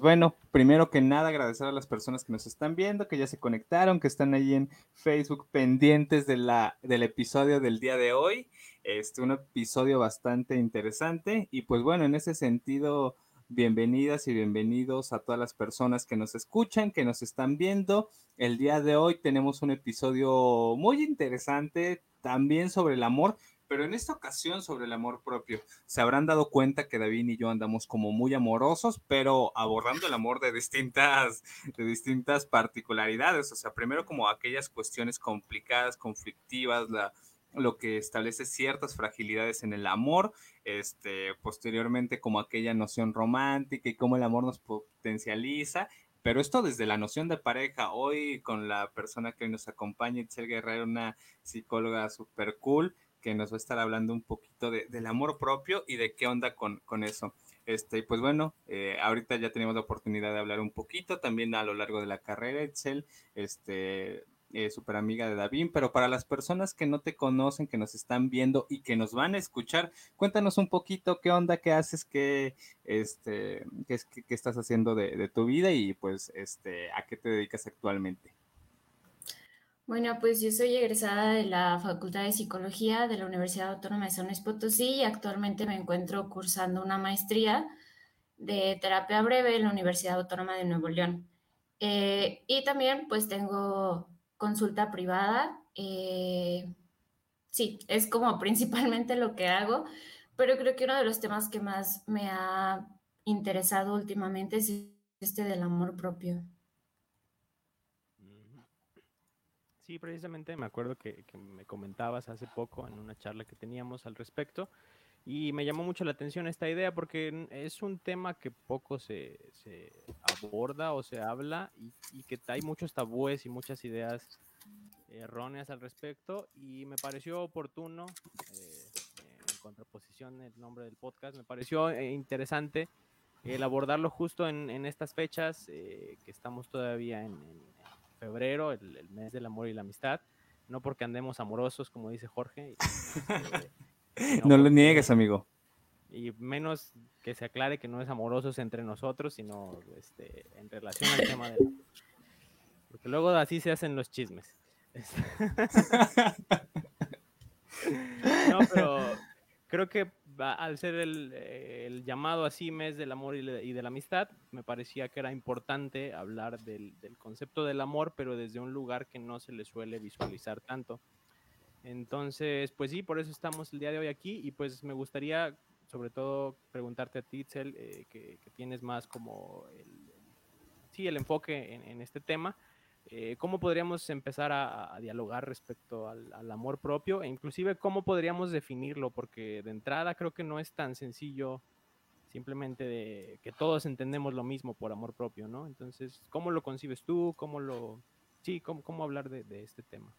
bueno, primero que nada agradecer a las personas que nos están viendo, que ya se conectaron, que están ahí en Facebook pendientes del episodio del día de hoy. Este, un episodio bastante interesante y pues bueno, en ese sentido, bienvenidas y bienvenidos a todas las personas que nos escuchan, que nos están viendo. El día de hoy tenemos un episodio muy interesante también sobre el amor, pero en esta ocasión sobre el amor propio. Se habrán dado cuenta que David y yo andamos como muy amorosos, pero abordando el amor de distintas, de distintas particularidades. O sea, primero como aquellas cuestiones complicadas, conflictivas, la, lo que establece ciertas fragilidades en el amor, este, posteriormente como aquella noción romántica y cómo el amor nos potencializa, pero esto desde la noción de pareja, hoy con la persona que hoy nos acompaña, Itzel Guerrero, una psicóloga super cool, que nos va a estar hablando un poquito de, del amor propio y de qué onda con, con eso. Este, pues bueno, eh, ahorita ya tenemos la oportunidad de hablar un poquito, también a lo largo de la carrera, Excel, este, eh, súper amiga de David, pero para las personas que no te conocen, que nos están viendo y que nos van a escuchar, cuéntanos un poquito qué onda, qué haces, qué, este, qué, qué estás haciendo de, de, tu vida y pues este, a qué te dedicas actualmente. Bueno, pues yo soy egresada de la Facultad de Psicología de la Universidad Autónoma de San Luis Potosí y actualmente me encuentro cursando una maestría de terapia breve en la Universidad Autónoma de Nuevo León. Eh, y también pues tengo consulta privada. Eh, sí, es como principalmente lo que hago, pero creo que uno de los temas que más me ha interesado últimamente es este del amor propio. Sí, precisamente me acuerdo que, me comentabas hace poco en una charla que teníamos al respecto y me llamó mucho la atención esta idea porque es un tema que poco se, aborda o se habla y, que hay muchos tabúes y muchas ideas erróneas al respecto y me pareció oportuno, eh, en contraposición el nombre del podcast, me pareció eh, interesante el abordarlo justo en, estas fechas eh, que estamos todavía en febrero, el, mes del amor y la amistad. No porque andemos amorosos, como dice Jorge. Este, no, lo niegues, amigo. Y menos que se aclare que no es amorosos entre nosotros, sino este, en relación al tema de... Porque luego así se hacen los chismes. no, pero creo que al ser el, llamado así mes del amor y, de la amistad, me parecía que era importante hablar del, concepto del amor, pero desde un lugar que no se le suele visualizar tanto. Entonces, pues sí, por eso estamos el día de hoy aquí y pues me gustaría sobre todo preguntarte a ti, Itzel, eh, que, tienes más como el, sí, el enfoque en este tema eh, ¿cómo podríamos empezar a, dialogar respecto al, amor propio? E inclusive, ¿cómo podríamos definirlo? Porque de entrada creo que no es tan sencillo simplemente de que todos entendemos lo mismo por amor propio, ¿no? Entonces, ¿cómo lo concibes tú? ¿Cómo lo... Sí, cómo, cómo hablar de, de este tema?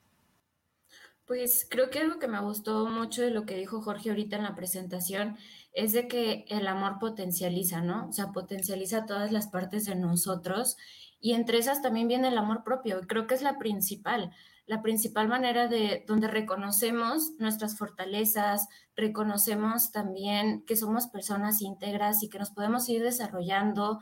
Pues creo que algo que me gustó mucho de lo que dijo Jorge ahorita en la presentación es de que el amor potencializa, ¿no? O sea, potencializa todas las partes de nosotros y entre esas también viene el amor propio. Y creo que es la principal, la principal manera de donde reconocemos nuestras fortalezas, reconocemos también que somos personas íntegras y que nos podemos ir desarrollando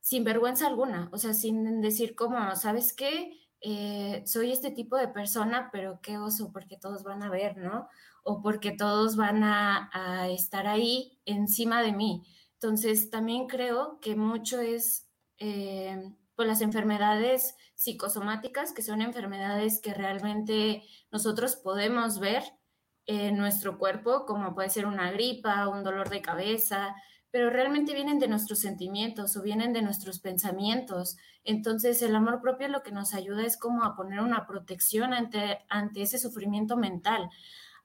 sin vergüenza alguna, o sea, sin decir como, ¿sabes qué? Eh, soy este tipo de persona, pero qué oso, porque todos van a ver, ¿no? O porque todos van a, a estar ahí encima de mí. Entonces, también creo que mucho es eh, las enfermedades psicosomáticas, que son enfermedades que realmente nosotros podemos ver en nuestro cuerpo, como puede ser una gripa, un dolor de cabeza, pero realmente vienen de nuestros sentimientos o vienen de nuestros pensamientos. Entonces el amor propio lo que nos ayuda es como a poner una protección ante, ante ese sufrimiento mental,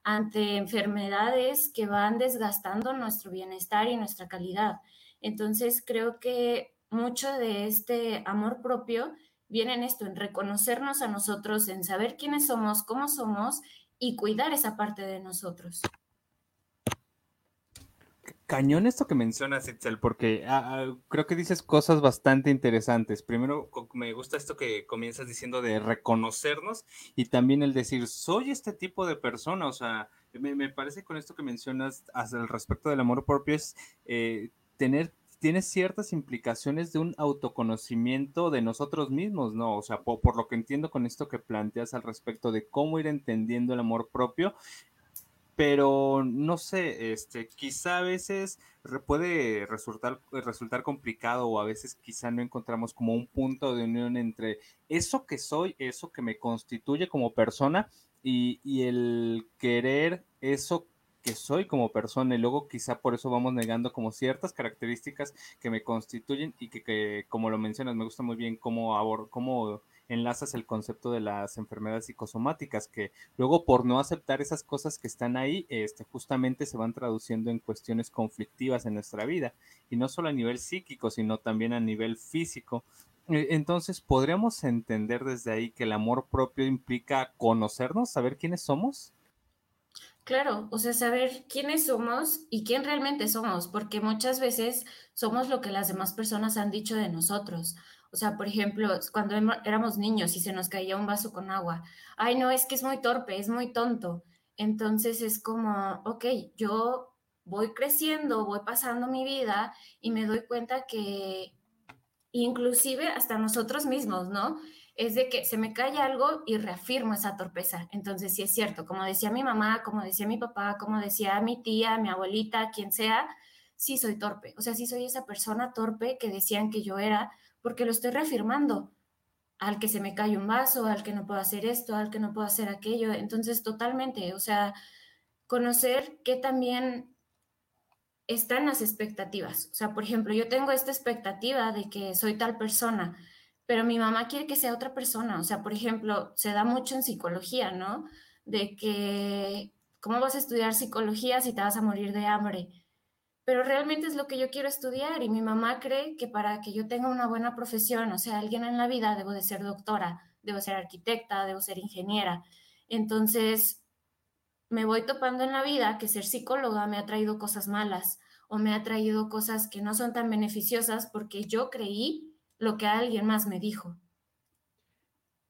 ante enfermedades que van desgastando nuestro bienestar y nuestra calidad. Entonces creo que mucho de este amor propio viene en esto, en reconocernos a nosotros, en saber quiénes somos, cómo somos y cuidar esa parte de nosotros. Cañón esto que mencionas, Itzel, porque ah, ah, creo que dices cosas bastante interesantes. Primero, me gusta esto que comienzas diciendo de reconocernos y también el decir, soy este tipo de persona. O sea, me, parece con esto que mencionas al respecto del amor propio es eh, tener tiene ciertas implicaciones de un autoconocimiento de nosotros mismos, ¿no? O sea, por, lo que entiendo con esto que planteas al respecto de cómo ir entendiendo el amor propio, pero no sé, este, quizá a veces puede resultar, resultar complicado o a veces quizá no encontramos como un punto de unión entre eso que soy, eso que me constituye como persona y, y el querer eso que soy como persona y luego quizá por eso vamos negando como ciertas características que me constituyen y que, como lo mencionas, me gusta muy bien cómo, cómo enlazas el concepto de las enfermedades psicosomáticas, que luego por no aceptar esas cosas que están ahí, este, justamente se van traduciendo en cuestiones conflictivas en nuestra vida, y no solo a nivel psíquico, sino también a nivel físico. E, entonces, ¿podríamos entender desde ahí que el amor propio implica conocernos, saber quiénes somos? Claro, o sea, saber quiénes somos y quién realmente somos, porque muchas veces somos lo que las demás personas han dicho de nosotros. O sea, por ejemplo, cuando éramos niños y se nos caía un vaso con agua, ay, no, es que es muy torpe, es muy tonto. Entonces es como, ok, yo voy creciendo, voy pasando mi vida y me doy cuenta que inclusive hasta nosotros mismos, ¿no? Es de que se me cae algo y reafirmo esa torpeza. Entonces, sí es cierto, como decía mi mamá, como decía mi papá, como decía mi tía, mi abuelita, quien sea, sí soy torpe. O sea, sí soy esa persona torpe que decían que yo era, porque lo estoy reafirmando al que se me cae un vaso, al que no puedo hacer esto, al que no puedo hacer aquello. Entonces, totalmente, o sea, conocer que también están las expectativas. O sea, por ejemplo, yo tengo esta expectativa de que soy tal persona, pero mi mamá quiere que sea otra persona. O sea, por ejemplo, se da mucho en psicología, ¿no? De que, ¿cómo vas a estudiar psicología si te vas a morir de hambre? Pero realmente es lo que yo quiero estudiar y mi mamá cree que para que yo tenga una buena profesión, o sea, alguien en la vida, debo de ser doctora, debo ser arquitecta, debo ser ingeniera. Entonces, me voy topando en la vida que ser psicóloga me ha traído cosas malas o me ha traído cosas que no son tan beneficiosas porque yo creí lo que alguien más me dijo.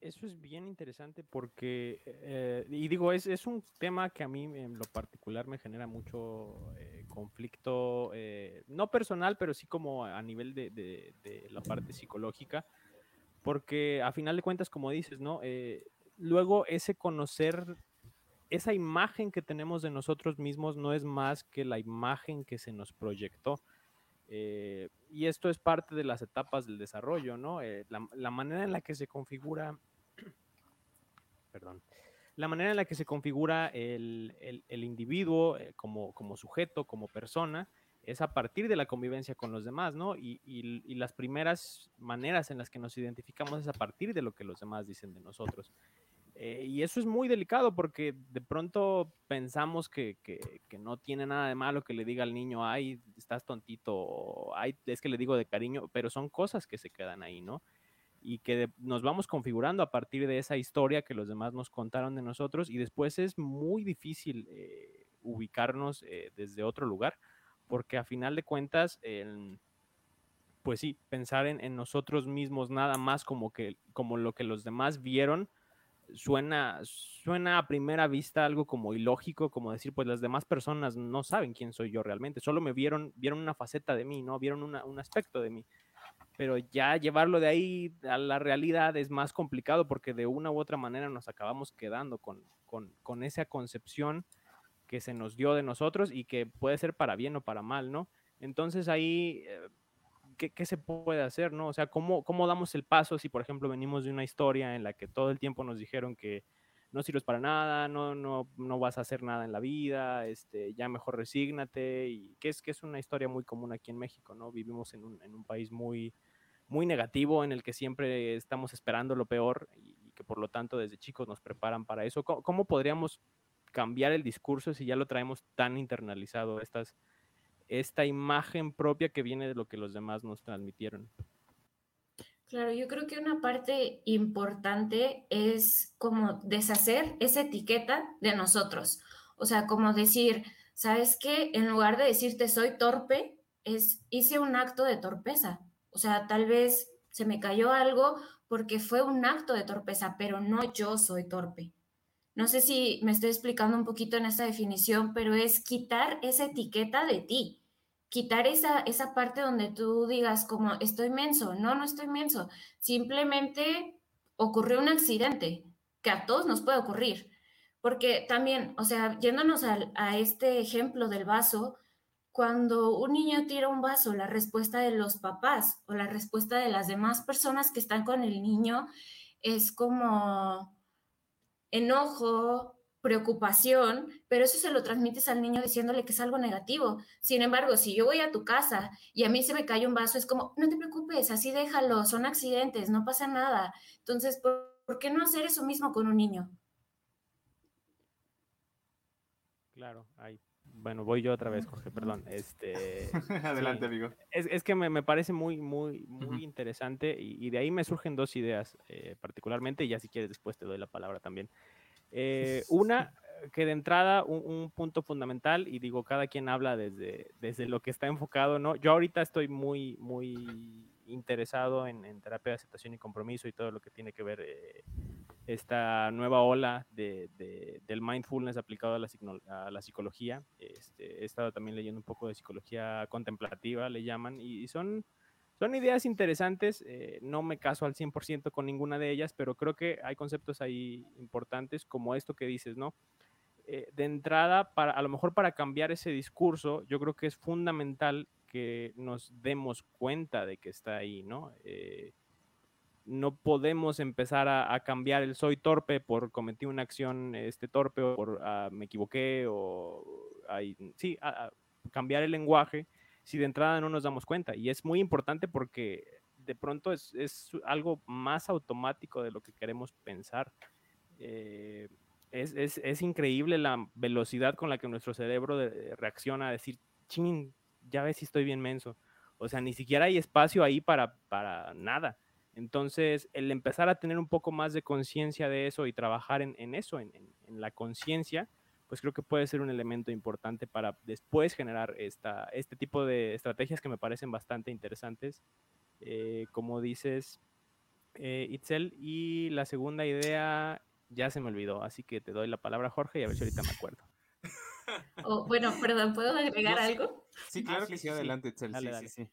Eso es bien interesante porque, eh, y digo, es, es, un tema que a mí en lo particular me genera mucho eh, conflicto, eh, no personal, pero sí como a nivel de, de, la parte psicológica, porque a final de cuentas, como dices, ¿no? luego ese conocer, esa imagen que tenemos de nosotros mismos no es más que la imagen que se nos proyectó. Eh, y esto es parte de las etapas del desarrollo, ¿no? Eh, la, manera en la que se configura, perdón, la manera en la que se configura el, individuo eh, como, como, sujeto, como persona, es a partir de la convivencia con los demás, ¿no? Y, y, las primeras maneras en las que nos identificamos es a partir de lo que los demás dicen de nosotros. Eh, y eso es muy delicado porque de pronto pensamos que, que, no tiene nada de malo que le diga al niño, ay, estás tontito, ay, es que le digo de cariño, pero son cosas que se quedan ahí, ¿no? Y que nos vamos configurando a partir de esa historia que los demás nos contaron de nosotros y después es muy difícil eh, ubicarnos eh, desde otro lugar porque a final de cuentas, pues sí, pensar en, en, nosotros mismos nada más como, que, como lo que los demás vieron suena, suena a primera vista algo como ilógico, como decir, pues las demás personas no saben quién soy yo realmente, solo me vieron, vieron una faceta de mí, ¿no? Vieron un aspecto de mí. Pero ya llevarlo de ahí a la realidad es más complicado porque de una u otra manera nos acabamos quedando con, con, esa concepción que se nos dio de nosotros y que puede ser para bien o para mal, ¿no? Entonces ahí eh, ¿qué, se puede hacer, no? O sea, ¿cómo, ¿cómo damos el paso si, por ejemplo, venimos de una historia en la que todo el tiempo nos dijeron que no sirves para nada, no, no, no vas a hacer nada en la vida, este, ya mejor resígnate, y que es, que es una historia muy común aquí en México, ¿no? Vivimos en un, en un país muy, muy negativo en el que siempre estamos esperando lo peor y, que por lo tanto desde chicos nos preparan para eso. ¿Cómo, ¿Cómo, podríamos cambiar el discurso si ya lo traemos tan internalizado estas, esta imagen propia que viene de lo que los demás nos transmitieron. Claro, yo creo que una parte importante es como deshacer esa etiqueta de nosotros. O sea, como decir, ¿sabes qué? En lugar de decirte soy torpe, es hice un acto de torpeza. O sea, tal vez se me cayó algo porque fue un acto de torpeza, pero no yo soy torpe. No sé si me estoy explicando un poquito en esta definición, pero es quitar esa etiqueta de ti. Quitar esa, esa parte donde tú digas como estoy menso, no, no estoy menso, simplemente ocurrió un accidente que a todos nos puede ocurrir, porque también, o sea, yéndonos a, a este ejemplo del vaso, cuando un niño tira un vaso, la respuesta de los papás o la respuesta de las demás personas que están con el niño es como enojo, preocupación, pero eso se lo transmites al niño diciéndole que es algo negativo. Sin embargo, si yo voy a tu casa y a mí se me cae un vaso, es como, no te preocupes, así déjalo, son accidentes, no pasa nada. Entonces, ¿por, qué no hacer eso mismo con un niño? Claro, ahí. Bueno, voy yo otra vez, Jorge, perdón. Este, Adelante, amigo. Es, que me, parece muy, muy, muy interesante y, de ahí me surgen dos ideas eh, particularmente, y ya si quieres después te doy la palabra también. Eh, una, que de entrada, un, punto fundamental, y digo, cada quien habla desde, desde lo que está enfocado, ¿no? Yo ahorita estoy muy, muy interesado en, terapia de aceptación y compromiso y todo lo que tiene que ver eh, esta nueva ola de, del mindfulness aplicado a la, a la psicología. Este, he estado también leyendo un poco de psicología contemplativa, le llaman, y son son ideas interesantes, eh, no me caso al 100% con ninguna de ellas, pero creo que hay conceptos ahí importantes como esto que dices, ¿no? Eh, de entrada, para, a lo mejor para cambiar ese discurso, yo creo que es fundamental que nos demos cuenta de que está ahí, ¿no? Eh, no podemos empezar a, cambiar el soy torpe por cometí una acción este, torpe o por ah, me equivoqué o sí, cambiar el lenguaje si de entrada no nos damos cuenta. Y es muy importante porque de pronto es, algo más automático de lo que queremos pensar. Eh, es, increíble la velocidad con la que nuestro cerebro reacciona a decir, ching, ya ves si estoy bien menso. O sea, ni siquiera hay espacio ahí para, para nada. Entonces, el empezar a tener un poco más de conciencia de eso y trabajar en, eso, en, en la conciencia, pues creo que puede ser un elemento importante para después generar esta, este tipo de estrategias que me parecen bastante interesantes, eh, como dices, eh, Itzel. Y la segunda idea ya se me olvidó, así que te doy la palabra, Jorge, y a ver si ahorita me acuerdo. Oh, bueno, perdón, ¿puedo agregar algo? Sí, claro que sí, adelante, Itzel. sí, sí,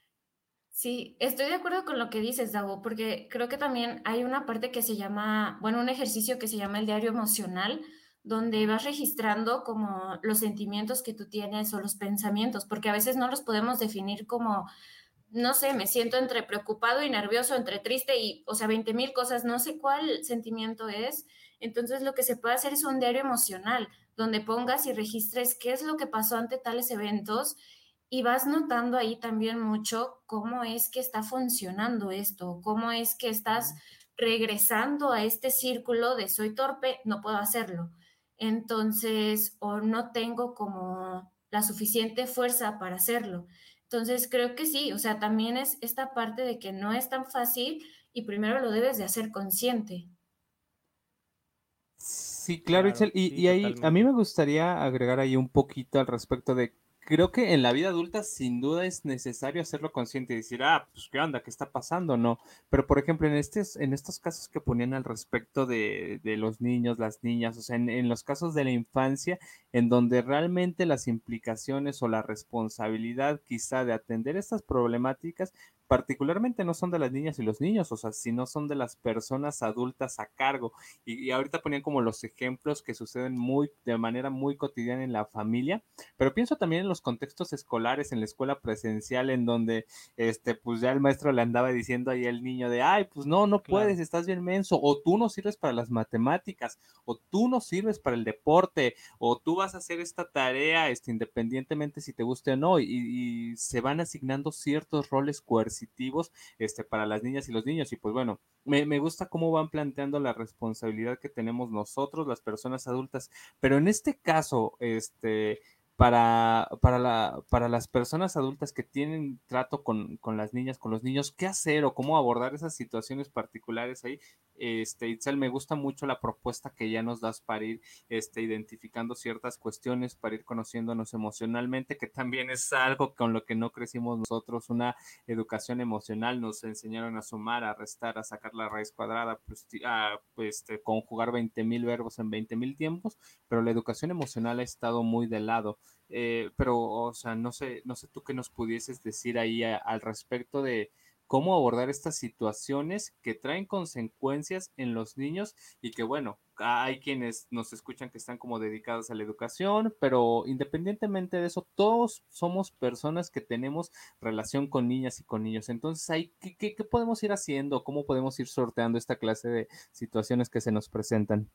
sí. estoy de acuerdo con lo que dices, Dago, porque creo que también hay una parte que se llama, bueno, un ejercicio que se llama el diario emocional, donde vas registrando como los sentimientos que tú tienes o los pensamientos, porque a veces no los podemos definir como, no sé, me siento entre preocupado y nervioso, entre triste y, o sea, 20 mil cosas, no sé cuál sentimiento es. Entonces lo que se puede hacer es un diario emocional, donde pongas y registres qué es lo que pasó ante tales eventos y vas notando ahí también mucho cómo es que está funcionando esto, cómo es que estás regresando a este círculo de soy torpe, no puedo hacerlo entonces, o no tengo como la suficiente fuerza para hacerlo. Entonces, creo que sí, o sea, también es esta parte de que no es tan fácil y primero lo debes de hacer consciente. Sí, claro, Y, y ahí a mí me gustaría agregar ahí un poquito al respecto de creo que en la vida adulta sin duda es necesario hacerlo consciente y decir, ah, pues qué onda, qué está pasando, no. Pero por ejemplo, en, estos, en estos casos que ponían al respecto de, los niños, las niñas, o sea, en, los casos de la infancia, en donde realmente las implicaciones o la responsabilidad quizá de atender estas problemáticas particularmente no son de las niñas y los niños, o sea, sino son de las personas adultas a cargo. Y, ahorita ponían como los ejemplos que suceden muy, de manera muy cotidiana en la familia, pero pienso también en los contextos escolares, en la escuela presencial, en donde, este, pues ya el maestro le andaba diciendo ahí al niño de, ay, pues no, no puedes, estás bien menso, o tú no sirves para las matemáticas, o tú no sirves para el deporte, o tú vas a hacer esta tarea, este, independientemente si te guste o no, y, y se van asignando ciertos roles coercitivos este, para las niñas y los niños. Y pues bueno, me, me gusta cómo van planteando la responsabilidad que tenemos nosotros, las personas adultas. Pero en este caso, este, para, para, la, para las personas adultas que tienen trato con, las niñas, con los niños, qué hacer o cómo abordar esas situaciones particulares ahí. Este, Itzel, me gusta mucho la propuesta que ya nos das para ir este, identificando ciertas cuestiones, para ir conociéndonos emocionalmente, que también es algo con lo que no crecimos nosotros, una educación emocional, nos enseñaron a sumar, a restar, a sacar la raíz cuadrada, pues, a este, conjugar 20 mil verbos en 20 mil tiempos, pero la educación emocional ha estado muy de lado. eh, pero, o sea, no sé, no sé tú qué nos pudieses decir ahí al respecto de cómo abordar estas situaciones que traen consecuencias en los niños y que bueno, hay quienes nos escuchan que están como dedicados a la educación, pero independientemente de eso, todos somos personas que tenemos relación con niñas y con niños. Entonces, ¿qué, qué, podemos ir haciendo? ¿Cómo podemos ir sorteando esta clase de situaciones que se nos presentan?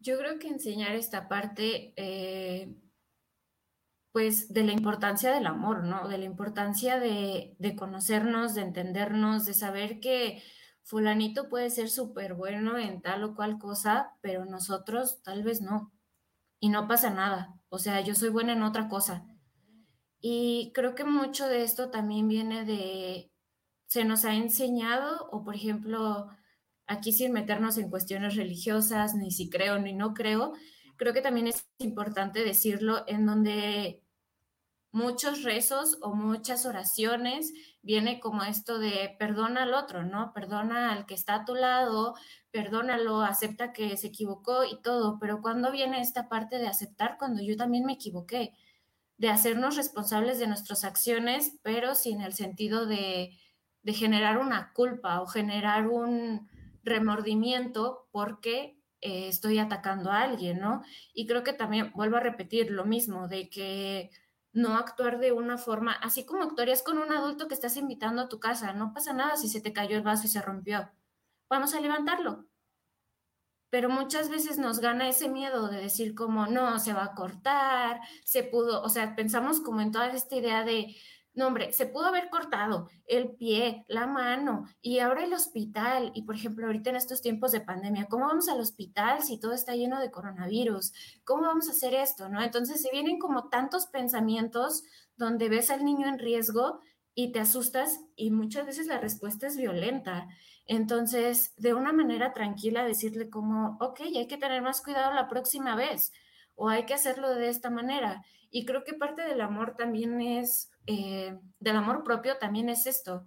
Yo creo que enseñar esta parte eh, pues de la importancia del amor, ¿no? De la importancia de, conocernos, de entendernos, de saber que fulanito puede ser súper bueno en tal o cual cosa, pero nosotros tal vez no. Y no pasa nada. O sea, yo soy buena en otra cosa. Y creo que mucho de esto también viene de, se nos ha enseñado, o por ejemplo, aquí sin meternos en cuestiones religiosas, ni si creo ni no creo, creo que también es importante decirlo en donde muchos rezos o muchas oraciones viene como esto de perdona al otro, ¿no? Perdona al que está a tu lado, perdónalo, acepta que se equivocó y todo, pero cuando viene esta parte de aceptar cuando yo también me equivoqué, de hacernos responsables de nuestras acciones, pero sin el sentido de, de generar una culpa o generar un remordimiento porque eh, estoy atacando a alguien, ¿no? Y creo que también vuelvo a repetir lo mismo, de que no actuar de una forma, así como actuarías con un adulto que estás invitando a tu casa, no pasa nada si se te cayó el vaso y se rompió. Vamos a levantarlo. Pero muchas veces nos gana ese miedo de decir como, no, se va a cortar, se pudo, o sea, pensamos como en toda esta idea de, no, hombre, se pudo haber cortado el pie, la mano y ahora el hospital. Y por ejemplo, ahorita en estos tiempos de pandemia, ¿cómo vamos al hospital si todo está lleno de coronavirus? ¿Cómo vamos a hacer esto? ¿No? Entonces se vienen como tantos pensamientos donde ves al niño en riesgo y te asustas y muchas veces la respuesta es violenta. Entonces, de una manera tranquila, decirle como, ok, hay que tener más cuidado la próxima vez o hay que hacerlo de esta manera. Y creo que parte del amor también es eh, del amor propio también es esto.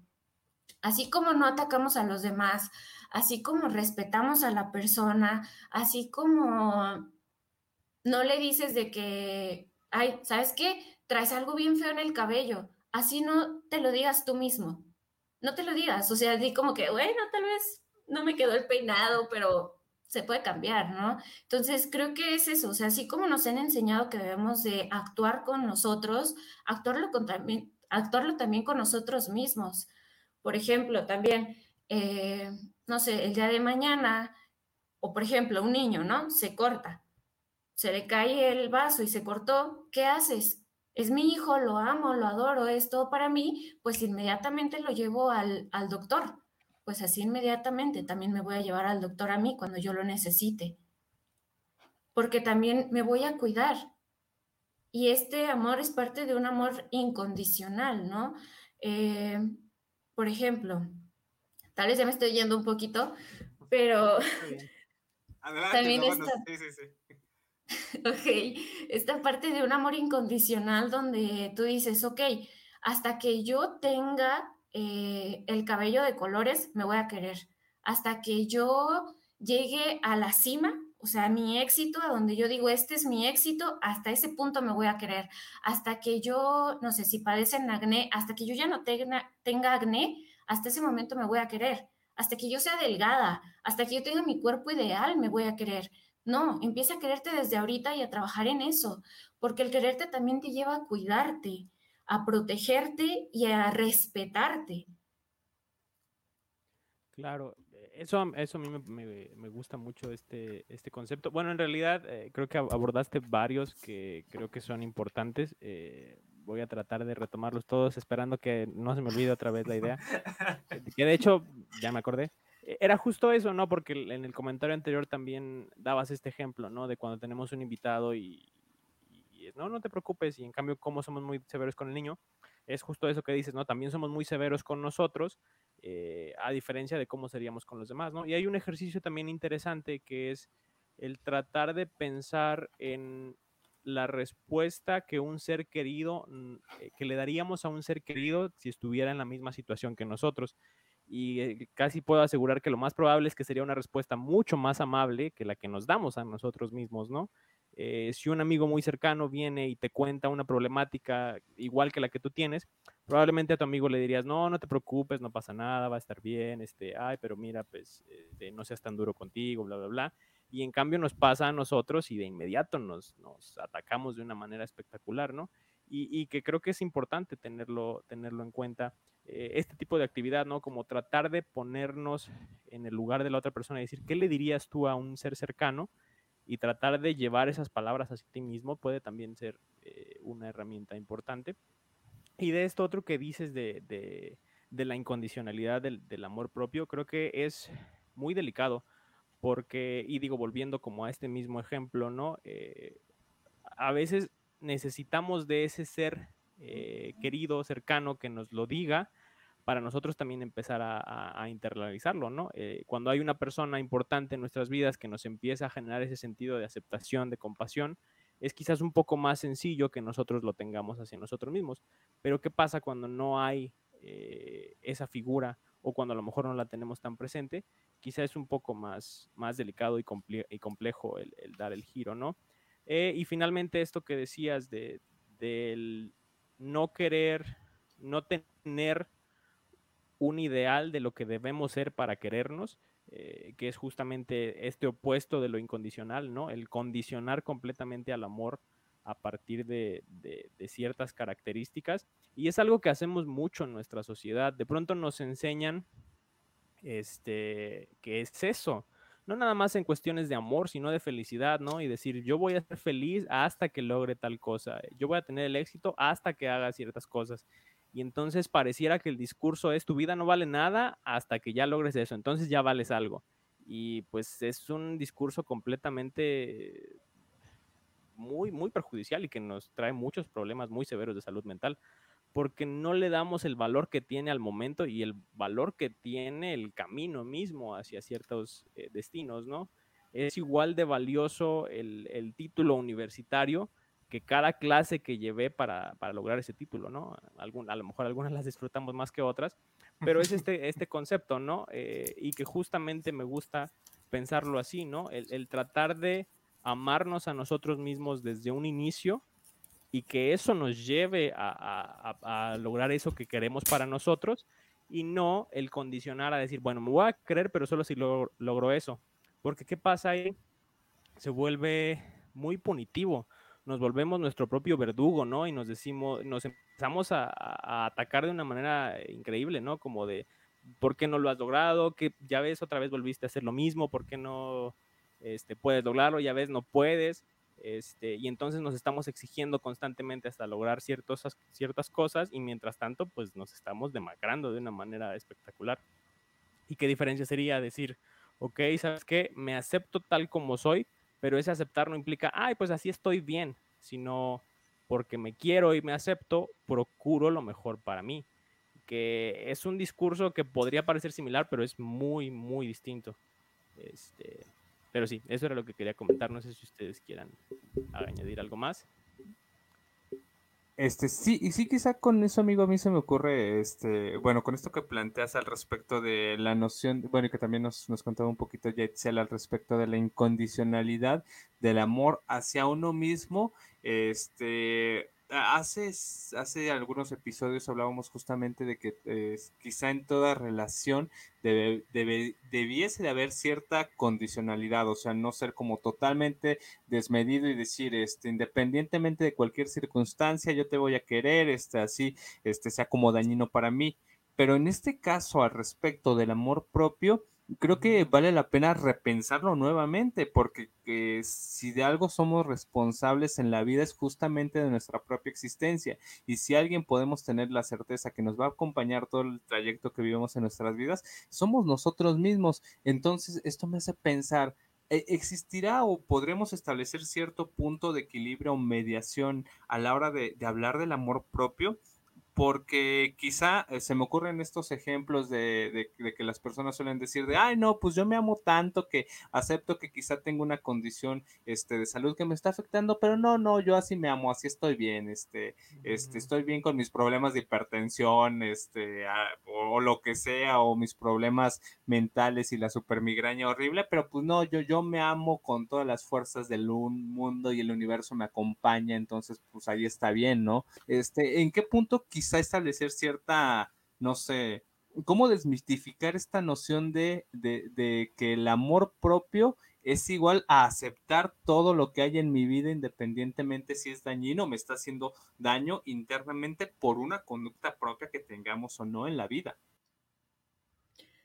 Así como no atacamos a los demás, así como respetamos a la persona, así como no le dices de que, ay, ¿sabes qué? Traes algo bien feo en el cabello. Así no te lo digas tú mismo. No te lo digas. O sea, di como que, bueno, tal vez no me quedó el peinado, pero se puede cambiar, ¿no? Entonces, creo que es eso, o sea, así como nos han enseñado que debemos de actuar con nosotros, actuarlo, también, actuarlo también con nosotros mismos. Por ejemplo, también, eh, no sé, el día de mañana, o por ejemplo, un niño, ¿no? Se corta, se le cae el vaso y se cortó, ¿qué haces? Es mi hijo, lo amo, lo adoro, es todo para mí, pues inmediatamente lo llevo al, al doctor pues así inmediatamente también me voy a llevar al doctor a mí cuando yo lo necesite. Porque también me voy a cuidar. Y este amor es parte de un amor incondicional, ¿no? Eh, por ejemplo, tal vez ya me estoy yendo un poquito, pero también esta, sí, sí, sí. Ok, esta parte de un amor incondicional donde tú dices, ok, hasta que yo tenga eh, el cabello de colores, me voy a querer. Hasta que yo llegue a la cima, o sea, mi éxito, a donde yo digo, este es mi éxito, hasta ese punto me voy a querer. Hasta que yo, no sé, si padecen acné, hasta que yo ya no tenga, tenga acné, hasta ese momento me voy a querer. Hasta que yo sea delgada, hasta que yo tenga mi cuerpo ideal, me voy a querer. No, empieza a quererte desde ahorita y a trabajar en eso, porque el quererte también te lleva a cuidarte a protegerte y a respetarte. Claro, eso, eso a mí me, gusta mucho este, este concepto. Bueno, en realidad eh, creo que abordaste varios que creo que son importantes. Eh, voy a tratar de retomarlos todos, esperando que no se me olvide otra vez la idea. que de hecho, ya me acordé. E, era justo eso, ¿no? Porque en el comentario anterior también dabas este ejemplo, ¿no? De cuando tenemos un invitado y, no, no te preocupes, y en cambio, como somos muy severos con el niño, es justo eso que dices, ¿no? También somos muy severos con nosotros, eh, a diferencia de cómo seríamos con los demás, ¿no? Y hay un ejercicio también interesante que es el tratar de pensar en la respuesta que un ser querido, mm, eh, que le daríamos a un ser querido si estuviera en la misma situación que nosotros. Y eh, casi puedo asegurar que lo más probable es que sería una respuesta mucho más amable que la que nos damos a nosotros mismos, ¿no? Eh, si un amigo muy cercano viene y te cuenta una problemática igual que la que tú tienes, probablemente a tu amigo le dirías, no, no te preocupes, no pasa nada, va a estar bien, este, ay, pero mira, pues este, no seas tan duro contigo, bla, bla, bla. Y en cambio nos pasa a nosotros y de inmediato nos, nos atacamos de una manera espectacular, ¿no? Y, que creo que es importante tenerlo, tenerlo en cuenta. Eh, este tipo de actividad, ¿no? Como tratar de ponernos en el lugar de la otra persona y decir, ¿qué le dirías tú a un ser cercano? Y tratar de llevar esas palabras hacia ti mismo puede también ser eh, una herramienta importante. Y de esto otro que dices de, de, la incondicionalidad del, del, amor propio, creo que es muy delicado, porque, y digo, volviendo como a este mismo ejemplo, ¿no? Eh, a veces necesitamos de ese ser eh, querido, cercano, que nos lo diga, para nosotros también empezar a, internalizarlo, ¿no? Eh, cuando hay una persona importante en nuestras vidas que nos empieza a generar ese sentido de aceptación, de compasión, es quizás un poco más sencillo que nosotros lo tengamos hacia nosotros mismos. Pero ¿qué pasa cuando no hay eh, esa figura o cuando a lo mejor no la tenemos tan presente? Quizás es un poco más, más delicado y, complejo el, dar el giro, ¿no? Eh, y finalmente esto que decías de, del no querer, no tener un ideal de lo que debemos ser para querernos, eh, que es justamente este opuesto de lo incondicional, ¿no? El condicionar completamente al amor a partir de, ciertas características. Y es algo que hacemos mucho en nuestra sociedad. De pronto nos enseñan este, que es eso. No nada más en cuestiones de amor, sino de felicidad, ¿no? Y decir, yo voy a ser feliz hasta que logre tal cosa. Yo voy a tener el éxito hasta que haga ciertas cosas. Y entonces pareciera que el discurso es tu vida no vale nada hasta que ya logres eso, entonces ya vales algo. Y pues es un discurso completamente muy, muy perjudicial y que nos trae muchos problemas muy severos de salud mental, porque no le damos el valor que tiene al momento y el valor que tiene el camino mismo hacia ciertos eh, destinos, ¿no? Es igual de valioso el, el título universitario que cada clase que llevé para, lograr ese título, ¿no? Algún, a lo mejor algunas las disfrutamos más que otras, pero es este, este concepto, ¿no? Eh, y que justamente me gusta pensarlo así, ¿no? El, tratar de amarnos a nosotros mismos desde un inicio y que eso nos lleve a, lograr eso que queremos para nosotros y no el condicionar a decir, bueno, me voy a creer, pero solo si logro eso. Porque ¿qué pasa ahí? Se vuelve muy punitivo nos volvemos nuestro propio verdugo, ¿no? Y nos decimos, nos empezamos a, atacar de una manera increíble, ¿no? Como de, ¿por qué no lo has logrado? Que ya ves, otra vez volviste a hacer lo mismo, ¿por qué no este, puedes lograrlo? Ya ves, no puedes. Este, y entonces nos estamos exigiendo constantemente hasta lograr ciertos, ciertas cosas y mientras tanto, pues nos estamos demacrando de una manera espectacular. ¿Y qué diferencia sería decir, ok, ¿sabes qué? Me acepto tal como soy, pero ese aceptar no implica, ay, pues así estoy bien, sino porque me quiero y me acepto, procuro lo mejor para mí. Que es un discurso que podría parecer similar, pero es muy, muy distinto. Este, pero sí, eso era lo que quería comentar. No sé si ustedes quieran añadir algo más. Este, sí, y sí, quizá con eso, amigo, a mí se me ocurre, este, bueno, con esto que planteas al respecto de la noción, bueno, y que también nos, nos contaba un poquito Yetzel al respecto de la incondicionalidad del amor hacia uno mismo, este, Hace, hace algunos episodios hablábamos justamente de que eh, quizá en toda relación debe, debiese de haber cierta condicionalidad, o sea, no ser como totalmente desmedido y decir, este, independientemente de cualquier circunstancia, yo te voy a querer, este, así, este, sea como dañino para mí. Pero en este caso, al respecto del amor propio, creo que vale la pena repensarlo nuevamente, porque si de algo somos responsables en la vida es justamente de nuestra propia existencia. Y si alguien podemos tener la certeza que nos va a acompañar todo el trayecto que vivimos en nuestras vidas, somos nosotros mismos. Entonces, esto me hace pensar, ¿e-, ¿existirá o podremos establecer cierto punto de equilibrio o mediación a la hora de hablar del amor propio? Porque quizá eh, se me ocurren estos ejemplos de, que las personas suelen decir de, ay, no, pues yo me amo tanto que acepto que quizá tengo una condición este, de salud que me está afectando, pero no, no, yo así me amo, así estoy bien, este, este, estoy bien con mis problemas de hipertensión, este, o, lo que sea, o mis problemas mentales y la supermigraña horrible, pero pues no, yo, yo me amo con todas las fuerzas del mundo y el universo me acompaña, entonces pues ahí está bien, ¿no? Este, ¿en qué punto quizá establecer cierta, no sé, cómo desmistificar esta noción de, de, que el amor propio es igual a aceptar todo lo que hay en mi vida independientemente si es dañino me está haciendo daño internamente por una conducta propia que tengamos o no en la vida.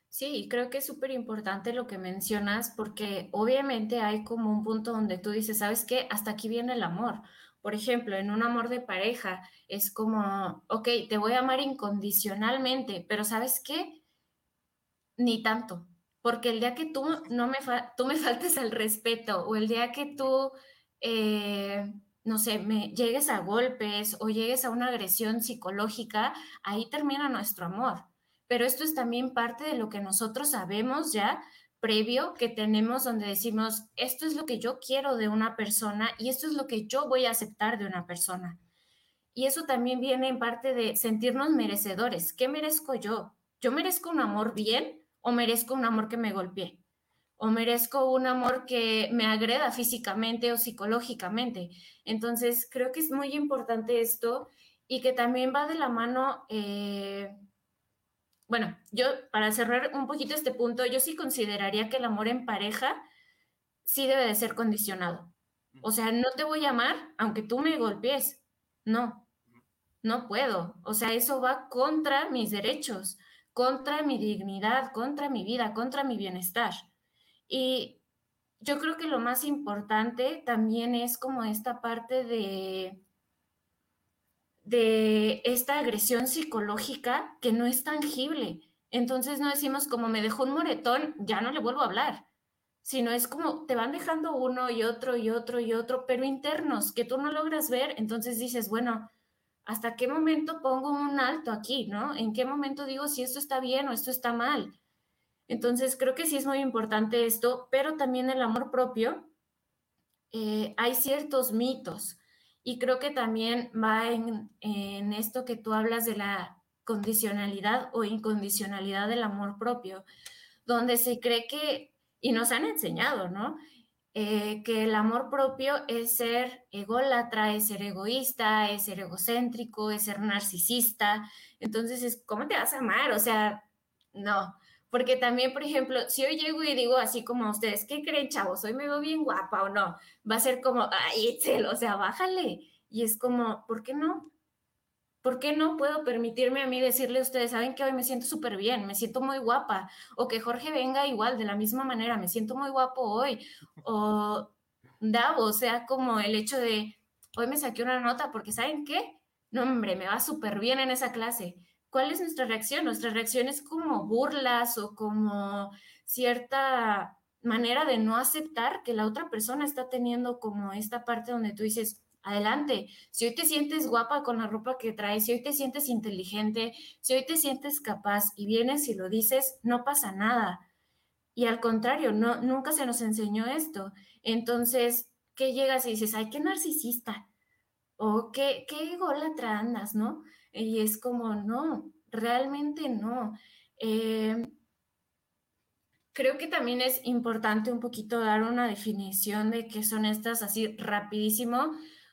Sí, creo que es súper importante lo que mencionas porque obviamente hay como un punto donde tú dices, ¿sabes qué? Hasta aquí viene el amor. Por ejemplo, en un amor de pareja es como, ok, te voy a amar incondicionalmente, pero ¿sabes qué? Ni tanto, porque el día que tú, no me, tú me faltes al respeto o el día que tú, eh, no sé, me llegues a golpes o llegues a una agresión psicológica, ahí termina nuestro amor. Pero esto es también parte de lo que nosotros sabemos ya previo que tenemos donde decimos, esto es lo que yo quiero de una persona y esto es lo que yo voy a aceptar de una persona. Y eso también viene en parte de sentirnos merecedores. ¿Qué merezco yo? ¿Yo merezco un amor bien o merezco un amor que me golpee? ¿O merezco un amor que me agreda físicamente o psicológicamente? Entonces, creo que es muy importante esto y que también va de la mano eh, bueno, yo para cerrar un poquito este punto, yo sí consideraría que el amor en pareja sí debe de ser condicionado. O sea, no te voy a amar aunque tú me golpees. No, no puedo. O sea, eso va contra mis derechos, contra mi dignidad, contra mi vida, contra mi bienestar. Y yo creo que lo más importante también es como esta parte de de esta agresión psicológica que no es tangible. Entonces no decimos como me dejó un moretón, ya no le vuelvo a hablar, sino es como te van dejando uno y otro y otro y otro, pero internos que tú no logras ver, entonces dices, bueno, ¿hasta qué momento pongo un alto aquí, no? ¿En qué momento digo si esto está bien o esto está mal? Entonces creo que sí es muy importante esto, pero también el amor propio. Eh, hay ciertos mitos y creo que también va en, en esto que tú hablas de la condicionalidad o incondicionalidad del amor propio, donde se cree que, y nos han enseñado, ¿no? Eh, que el amor propio es ser ególatra, es ser egoísta, es ser egocéntrico, es ser narcisista. Entonces, es, ¿cómo te vas a amar? O sea, no. Porque también, por ejemplo, si hoy llego y digo así como ustedes, ¿qué creen, chavos? ¿Hoy me veo bien guapa o no? Va a ser como, ay, Itzel, o sea, bájale. Y es como, ¿por qué no? ¿Por qué no puedo permitirme a mí decirle a ustedes, saben que hoy me siento súper bien, me siento muy guapa? O que Jorge venga igual, de la misma manera, me siento muy guapo hoy. O Davo, o sea, como el hecho de, hoy me saqué una nota porque, ¿saben qué? No, hombre, me va súper bien en esa clase ¿cuál es nuestra reacción? Nuestra reacción es como burlas o como cierta manera de no aceptar que la otra persona está teniendo como esta parte donde tú dices, adelante, si hoy te sientes guapa con la ropa que traes, si hoy te sientes inteligente, si hoy te sientes capaz y vienes y lo dices, no pasa nada. Y al contrario, nunca se nos enseñó esto. Entonces, ¿qué llegas y dices, ay, qué narcisista? O qué, qué andas, ¿no? Y es como, no, realmente no. Eh, creo que también es importante un poquito dar una definición de qué son estas así rapidísimo.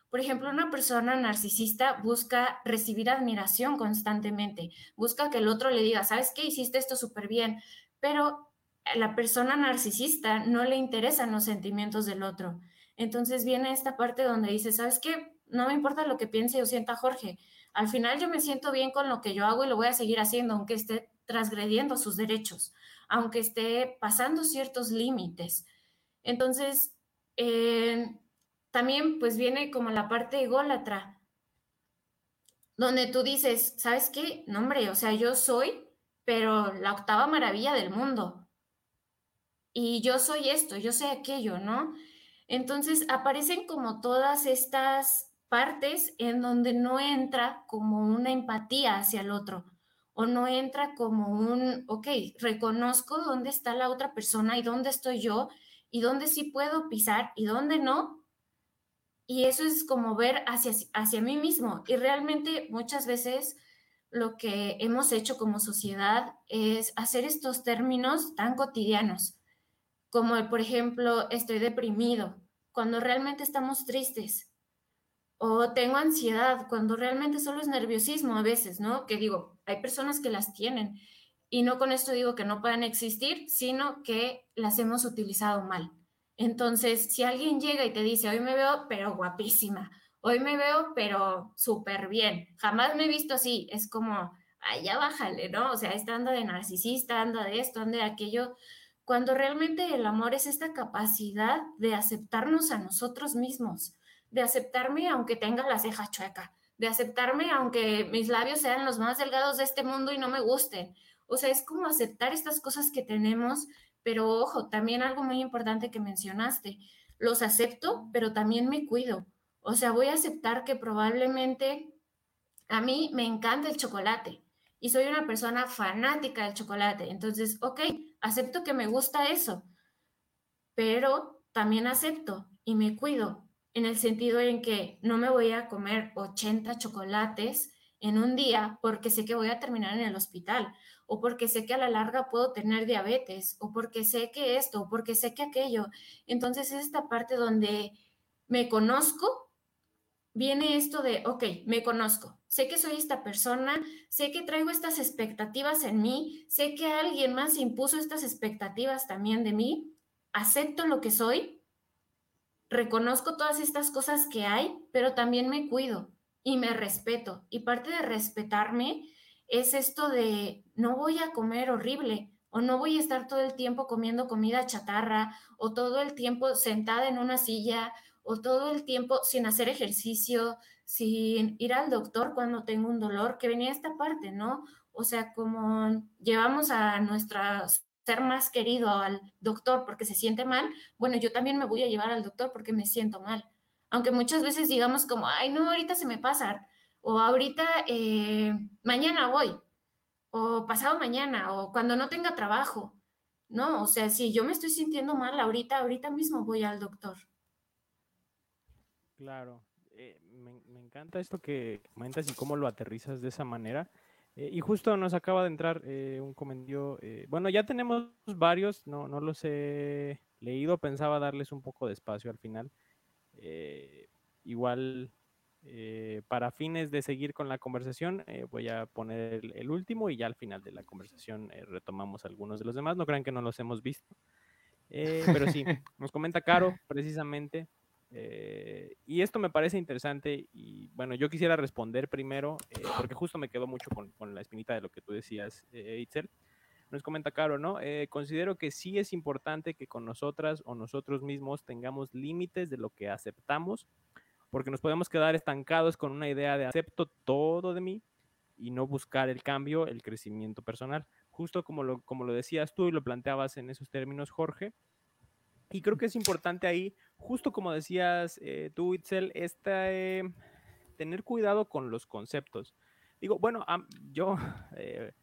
Por ejemplo, una persona narcisista busca recibir admiración constantemente, busca que el otro le diga, ¿sabes qué? Hiciste esto súper bien, pero a la persona narcisista no le interesan los sentimientos del otro. Entonces viene esta parte donde dice, ¿sabes qué? No me importa lo que piense o sienta Jorge, al final yo me siento bien con lo que yo hago y lo voy a seguir haciendo, aunque esté transgrediendo sus derechos, aunque esté pasando ciertos límites. Entonces, eh, también pues viene como la parte ególatra, donde tú dices, ¿sabes qué? No, hombre, o sea, yo soy, pero la octava maravilla del mundo. Y yo soy esto, yo soy aquello, ¿no? Entonces aparecen como todas estas partes en donde no entra como una empatía hacia el otro o no entra como un, ok, reconozco dónde está la otra persona y dónde estoy yo y dónde sí puedo pisar y dónde no. Y eso es como ver hacia, hacia mí mismo. Y realmente muchas veces lo que hemos hecho como sociedad es hacer estos términos tan cotidianos, como el, por ejemplo, estoy deprimido, cuando realmente estamos tristes, o tengo ansiedad, cuando realmente solo es nerviosismo a veces, ¿no? Que digo, hay personas que las tienen, y no con esto digo que no puedan existir, sino que las hemos utilizado mal. Entonces, si alguien llega y te dice, hoy me veo, pero guapísima, hoy me veo, pero súper bien, jamás me he visto así, es como, ay, ya bájale, ¿no? O sea, está anda de narcisista, anda de esto, anda de aquello, cuando realmente el amor es esta capacidad de aceptarnos a nosotros mismos, de aceptarme aunque tenga la ceja chueca, de aceptarme aunque mis labios sean los más delgados de este mundo y no me gusten. O sea, es como aceptar estas cosas que tenemos pero ojo, también algo muy importante que mencionaste, los acepto, pero también me cuido. O sea, voy a aceptar que probablemente a mí me encanta el chocolate y soy una persona fanática del chocolate. Entonces, ok, acepto que me gusta eso, pero también acepto y me cuido en el sentido en que no me voy a comer 80 chocolates en un día porque sé que voy a terminar en el hospital o porque sé que a la larga puedo tener diabetes, o porque sé que esto, o porque sé que aquello. Entonces es esta parte donde me conozco, viene esto de, ok, me conozco, sé que soy esta persona, sé que traigo estas expectativas en mí, sé que alguien más impuso estas expectativas también de mí, acepto lo que soy, reconozco todas estas cosas que hay, pero también me cuido y me respeto. Y parte de respetarme es esto de no voy a comer horrible o no voy a estar todo el tiempo comiendo comida chatarra o todo el tiempo sentada en una silla o todo el tiempo sin hacer ejercicio, sin ir al doctor cuando tengo un dolor, que venía esta parte, ¿no? O sea, como llevamos a nuestro ser más querido al doctor porque se siente mal, bueno, yo también me voy a llevar al doctor porque me siento mal. Aunque muchas veces digamos como, ay, no, ahorita se me pasa, o ahorita, eh, mañana voy, o pasado mañana, o cuando no tenga trabajo. No, o sea, si yo me estoy sintiendo mal ahorita, ahorita mismo voy al doctor. Claro, eh, me, encanta esto que comentas y cómo lo aterrizas de esa manera. Eh, y justo nos acaba de entrar un comentario, bueno, ya tenemos varios, no, no los he leído, pensaba darles un poco de espacio al final. igual eh, para fines de seguir con la conversación, eh, voy a poner el, último y ya al final de la conversación eh, retomamos algunos de los demás. No crean que no los hemos visto. pero sí, nos comenta Caro precisamente. Y esto me parece interesante y bueno, yo quisiera responder primero, porque justo me quedó mucho con, la espinita de lo que tú decías, Itzel. Nos comenta Caro, ¿no? considero que sí es importante que con nosotras o nosotros mismos tengamos límites de lo que aceptamos porque nos podemos quedar estancados con una idea de acepto todo de mí y no buscar el cambio, el crecimiento personal. Justo como lo, como lo decías tú y lo planteabas en esos términos, Jorge. Y creo que es importante ahí, justo como decías eh, tú, Itzel, esta, eh, tener cuidado con los conceptos. Digo, bueno, yo eh,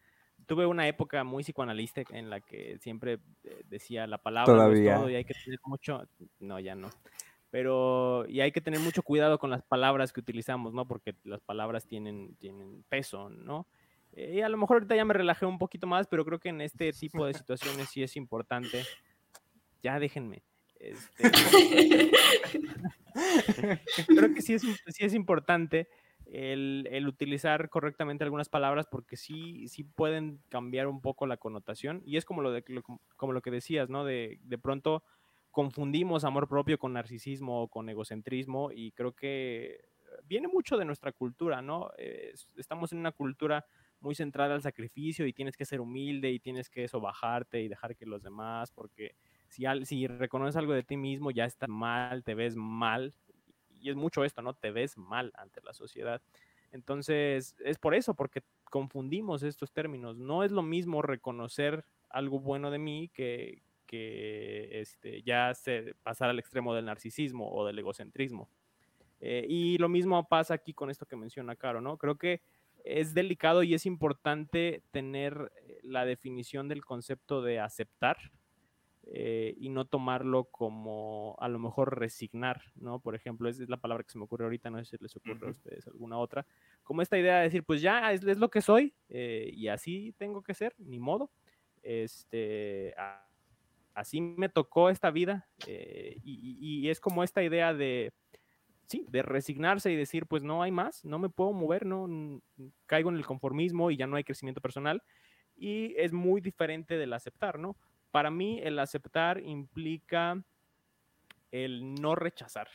tuve una época muy psicoanalista en la que siempre decía la palabra Todavía. todo y hay que tener mucho, no, ya no pero y hay que tener mucho cuidado con las palabras que utilizamos, ¿no? Porque las palabras tienen, tienen peso, ¿no? Eh, y a lo mejor ahorita ya me relajé un poquito más, pero creo que en este tipo de situaciones sí es importante. Ya déjenme. Este, creo que sí es, sí es importante el, el, utilizar correctamente algunas palabras porque sí, sí pueden cambiar un poco la connotación. Y es como lo, de, como lo que decías, ¿no? De, de pronto confundimos amor propio con narcisismo o con egocentrismo y creo que viene mucho de nuestra cultura, ¿no? estamos en una cultura muy centrada al sacrificio y tienes que ser humilde y tienes que eso bajarte y dejar que los demás, porque si, reconoces algo de ti mismo ya está mal, te ves mal, y es mucho esto, ¿no? Te ves mal ante la sociedad. Entonces, es por eso, porque confundimos estos términos. No es lo mismo reconocer algo bueno de mí que, que este, ya se pasar al extremo del narcisismo o del egocentrismo. Eh, y lo mismo pasa aquí con esto que menciona Caro, ¿no? Creo que es delicado y es importante tener eh, la definición del concepto de aceptar eh, y no tomarlo como a lo mejor resignar, ¿no? Por ejemplo, esa es la palabra que se me ocurre ahorita, no sé si les ocurre a ustedes alguna otra, como esta idea de decir, pues ya es, lo que soy y así tengo que ser, ni modo. Este, así me tocó esta vida y es como esta idea de sí, de resignarse y decir, pues no hay más, no me puedo mover, no caigo en el conformismo y ya no hay crecimiento personal. Y es muy diferente del aceptar, ¿no? Para mí el aceptar implica el no rechazar,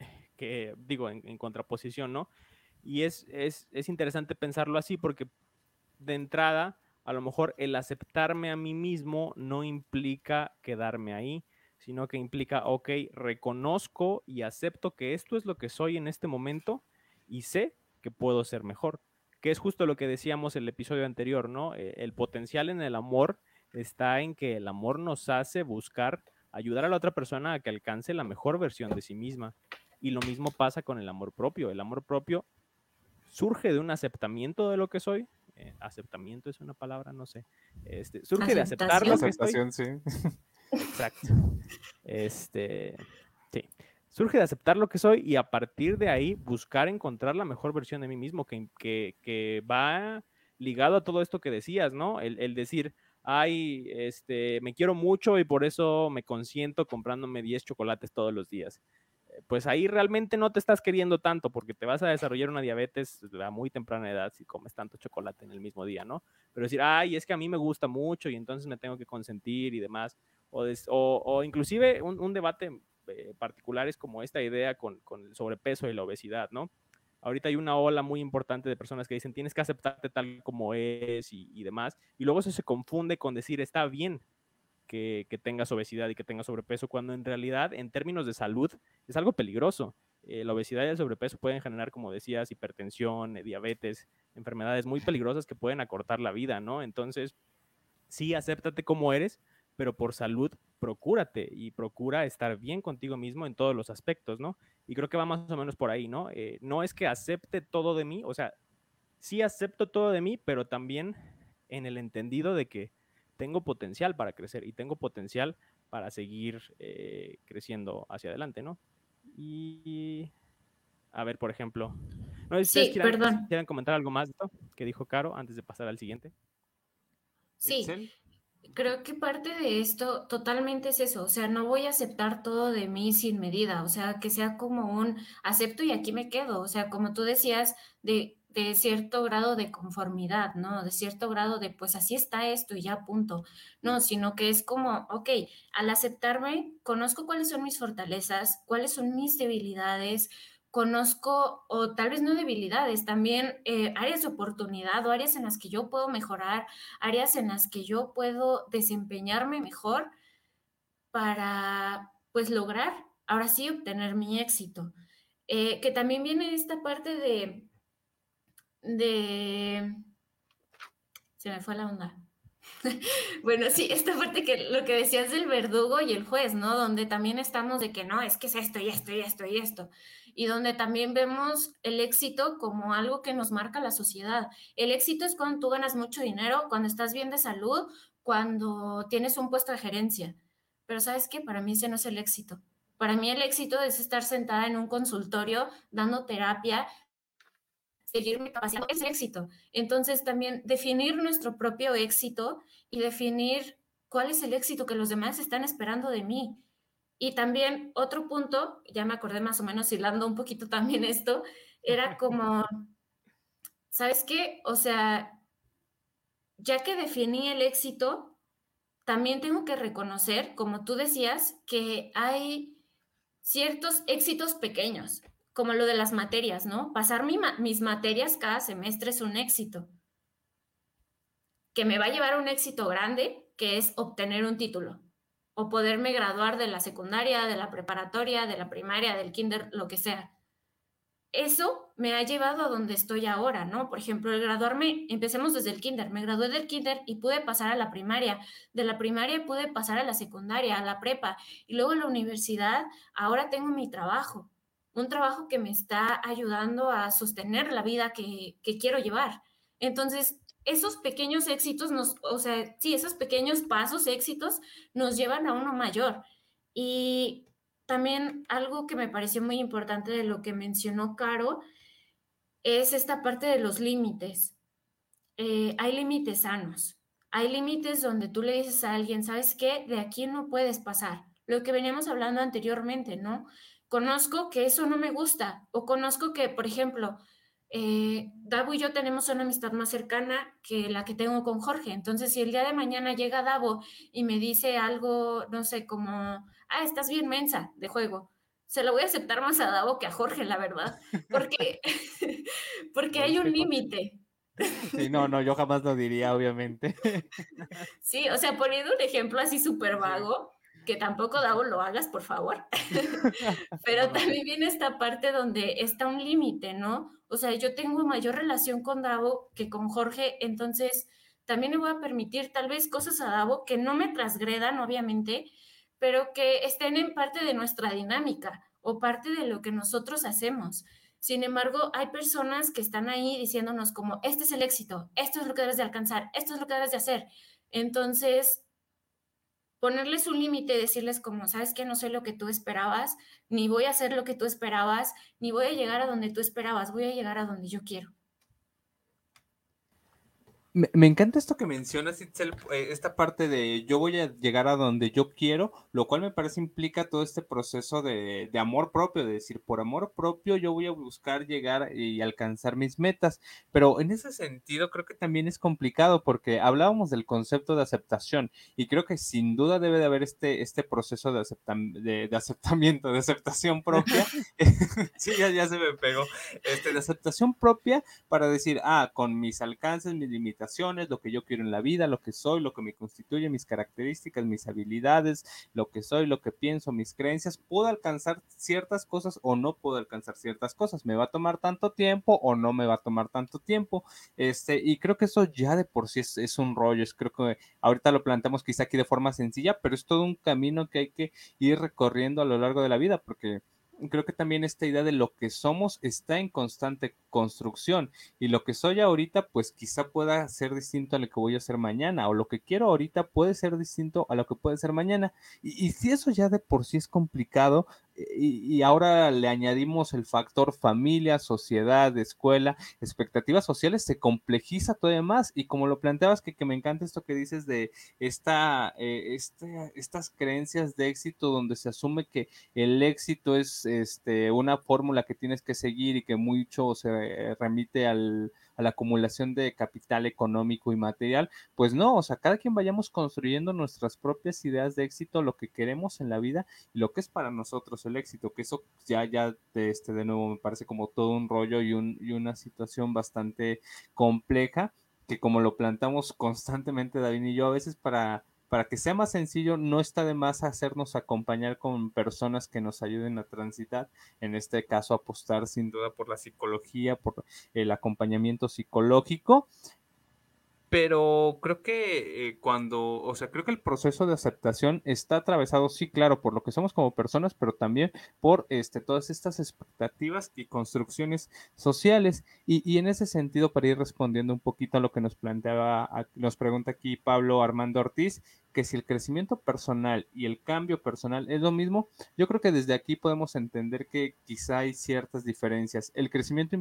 que digo, en, contraposición, ¿no? Y es, es, es interesante pensarlo así porque de entrada, a lo mejor el aceptarme a mí mismo no implica quedarme ahí, sino que implica, ok, reconozco y acepto que esto es lo que soy en este momento y sé que puedo ser mejor, que es justo lo que decíamos en el episodio anterior, ¿no? Eh, el potencial en el amor está en que el amor nos hace buscar ayudar a la otra persona a que alcance la mejor versión de sí misma. Y lo mismo pasa con el amor propio. El amor propio surge de un aceptamiento de lo que soy. Eh, aceptamiento es una palabra, no sé. Este, surge de aceptar lo que soy. Sí. Exacto. Este, sí. Surge de aceptar lo que soy y a partir de ahí buscar encontrar la mejor versión de mí mismo que, que, va ligado a todo esto que decías, ¿no? El, decir, ay, este, me quiero mucho y por eso me consiento comprándome 10 chocolates todos los días. Eh, pues ahí realmente no te estás queriendo tanto porque te vas a desarrollar una diabetes a muy temprana edad si comes tanto chocolate en el mismo día, ¿no? Pero decir, ay, es que a mí me gusta mucho y entonces me tengo que consentir y demás o, inclusive un, debate eh, particular es como esta idea con, el sobrepeso y la obesidad, ¿no? Ahorita hay una ola muy importante de personas que dicen tienes que aceptarte tal como es y, demás, y luego eso se confunde con decir está bien que, tengas obesidad y que tengas sobrepeso, cuando en realidad en términos de salud es algo peligroso. Eh, la obesidad y el sobrepeso pueden generar, como decías, hipertensión, eh, diabetes, enfermedades muy peligrosas que pueden acortar la vida, ¿no? Entonces, sí, acéptate como eres, pero por salud, procúrate y procura estar bien contigo mismo en todos los aspectos, ¿no? Y creo que va más o menos por ahí, ¿no? Eh, no es que acepte todo de mí, o sea, sí acepto todo de mí, pero también en el entendido de que tengo potencial para crecer y tengo potencial para seguir eh, creciendo hacia adelante, ¿no? Y a ver, por ejemplo, no sé si sí, quieran, quieran, comentar algo más de esto que dijo Caro antes de pasar al siguiente. Sí, creo que parte de esto totalmente es eso, o sea, no voy a aceptar todo de mí sin medida, o sea, que sea como un acepto y aquí me quedo, o sea, como tú decías, de, de cierto grado de conformidad, ¿no? De cierto grado de, pues así está esto y ya punto, no, sino que es como, ok, al aceptarme, conozco cuáles son mis fortalezas, cuáles son mis debilidades, conozco, o tal vez no debilidades, también eh, áreas de oportunidad o áreas en las que yo puedo mejorar, áreas en las que yo puedo desempeñarme mejor para, pues, lograr, ahora sí, obtener mi éxito. Eh, que también viene esta parte de, de, se me fue la onda. bueno, sí, esta parte que lo que decías del verdugo y el juez, ¿no? Donde también estamos de que no, es que es esto y esto y esto y esto y donde también vemos el éxito como algo que nos marca la sociedad. El éxito es cuando tú ganas mucho dinero, cuando estás bien de salud, cuando tienes un puesto de gerencia. Pero sabes qué, para mí ese no es el éxito. Para mí el éxito es estar sentada en un consultorio dando terapia, seguirme capacitando, es éxito. Entonces también definir nuestro propio éxito y definir cuál es el éxito que los demás están esperando de mí. Y también otro punto, ya me acordé más o menos hilando un poquito también esto, era como, ¿sabes qué? O sea, ya que definí el éxito, también tengo que reconocer, como tú decías, que hay ciertos éxitos pequeños, como lo de las materias, ¿no? Pasar mis materias cada semestre es un éxito, que me va a llevar a un éxito grande, que es obtener un título o poderme graduar de la secundaria, de la preparatoria, de la primaria, del kinder, lo que sea. Eso me ha llevado a donde estoy ahora, ¿no? Por ejemplo, el graduarme, empecemos desde el kinder, me gradué del kinder y pude pasar a la primaria, de la primaria pude pasar a la secundaria, a la prepa y luego a la universidad, ahora tengo mi trabajo. un trabajo que me está ayudando a sostener la vida que, que quiero llevar. Entonces, esos pequeños éxitos nos, o sea, sí, esos pequeños pasos, éxitos, nos llevan a uno mayor. Y también algo que me pareció muy importante de lo que mencionó Caro es esta parte de los límites. Eh, hay límites sanos. Hay límites donde tú le dices a alguien, ¿sabes qué? De aquí no puedes pasar. Lo que veníamos hablando anteriormente, ¿no? Conozco que eso no me gusta o conozco que, por ejemplo, eh, Davo y yo tenemos una amistad más cercana que la que tengo con Jorge. Entonces, si el día de mañana llega Davo y me dice algo, no sé, como, ah, estás bien mensa de juego, se lo voy a aceptar más a Davo que a Jorge, la verdad, porque, porque hay un límite. Sí, no, no, yo jamás lo diría, obviamente. Sí, o sea, poniendo un ejemplo así súper vago, que tampoco Davo lo hagas, por favor. Pero también viene esta parte donde está un límite, ¿no? O sea, yo tengo mayor relación con Davo que con Jorge, entonces también le voy a permitir tal vez cosas a Davo que no me transgredan, obviamente, pero que estén en parte de nuestra dinámica o parte de lo que nosotros hacemos. Sin embargo, hay personas que están ahí diciéndonos como, este es el éxito, esto es lo que debes de alcanzar, esto es lo que debes de hacer. Entonces, ponerles un límite, decirles como, sabes que no soy lo que tú esperabas, ni voy a hacer lo que tú esperabas, ni voy a llegar a donde tú esperabas, voy a llegar a donde yo quiero. Me, encanta esto que mencionas, Itzel, eh, esta parte de yo voy a llegar a donde yo quiero, lo cual me parece implica todo este proceso de, de, amor propio, de decir, por amor propio yo voy a buscar llegar y alcanzar mis metas, pero en ese sentido creo que también es complicado porque hablábamos del concepto de aceptación y creo que sin duda debe de haber este, este proceso de, de, de aceptamiento, de aceptación propia, sí, ya, ya se me pegó, este, de aceptación propia para decir, ah, con mis alcances, mis limitaciones, lo que yo quiero en la vida, lo que soy, lo que me constituye, mis características, mis habilidades, lo que soy, lo que pienso, mis creencias, puedo alcanzar ciertas cosas o no puedo alcanzar ciertas cosas. Me va a tomar tanto tiempo o no me va a tomar tanto tiempo. Este, y creo que eso ya de por sí es, es un rollo. Es, creo que ahorita lo planteamos quizá aquí de forma sencilla, pero es todo un camino que hay que ir recorriendo a lo largo de la vida, porque creo que también esta idea de lo que somos está en constante construcción y lo que soy ahorita pues quizá pueda ser distinto a lo que voy a hacer mañana o lo que quiero ahorita puede ser distinto a lo que puede ser mañana. Y, y si eso ya de por sí es complicado y, ahora le añadimos el factor familia, sociedad, escuela, expectativas sociales, se complejiza todavía más. Y como lo planteabas, que, que me encanta esto que dices de esta, eh, estas creencias de éxito donde se asume que el éxito es este, una fórmula que tienes que seguir y que mucho se remite al, la acumulación de capital económico y material, pues no, o sea, cada quien vayamos construyendo nuestras propias ideas de éxito, lo que queremos en la vida y lo que es para nosotros el éxito, que eso ya, ya, de, este, de nuevo me parece como todo un rollo y, un, y una situación bastante compleja, que como lo plantamos constantemente David y yo, a veces para para que sea más sencillo, no está de más hacernos acompañar con personas que nos ayuden a transitar, en este caso apostar sin duda por la psicología, por el acompañamiento psicológico pero creo que eh, cuando, o sea, creo que el proceso de aceptación está atravesado, sí, claro, por lo que somos como personas, pero también por este, todas estas expectativas y construcciones sociales. Y, y en ese sentido, para ir respondiendo un poquito a lo que nos planteaba, nos pregunta aquí Pablo Armando Ortiz, que si el crecimiento personal y el cambio personal es lo mismo, yo creo que desde aquí podemos entender que quizá hay ciertas diferencias. El crecimiento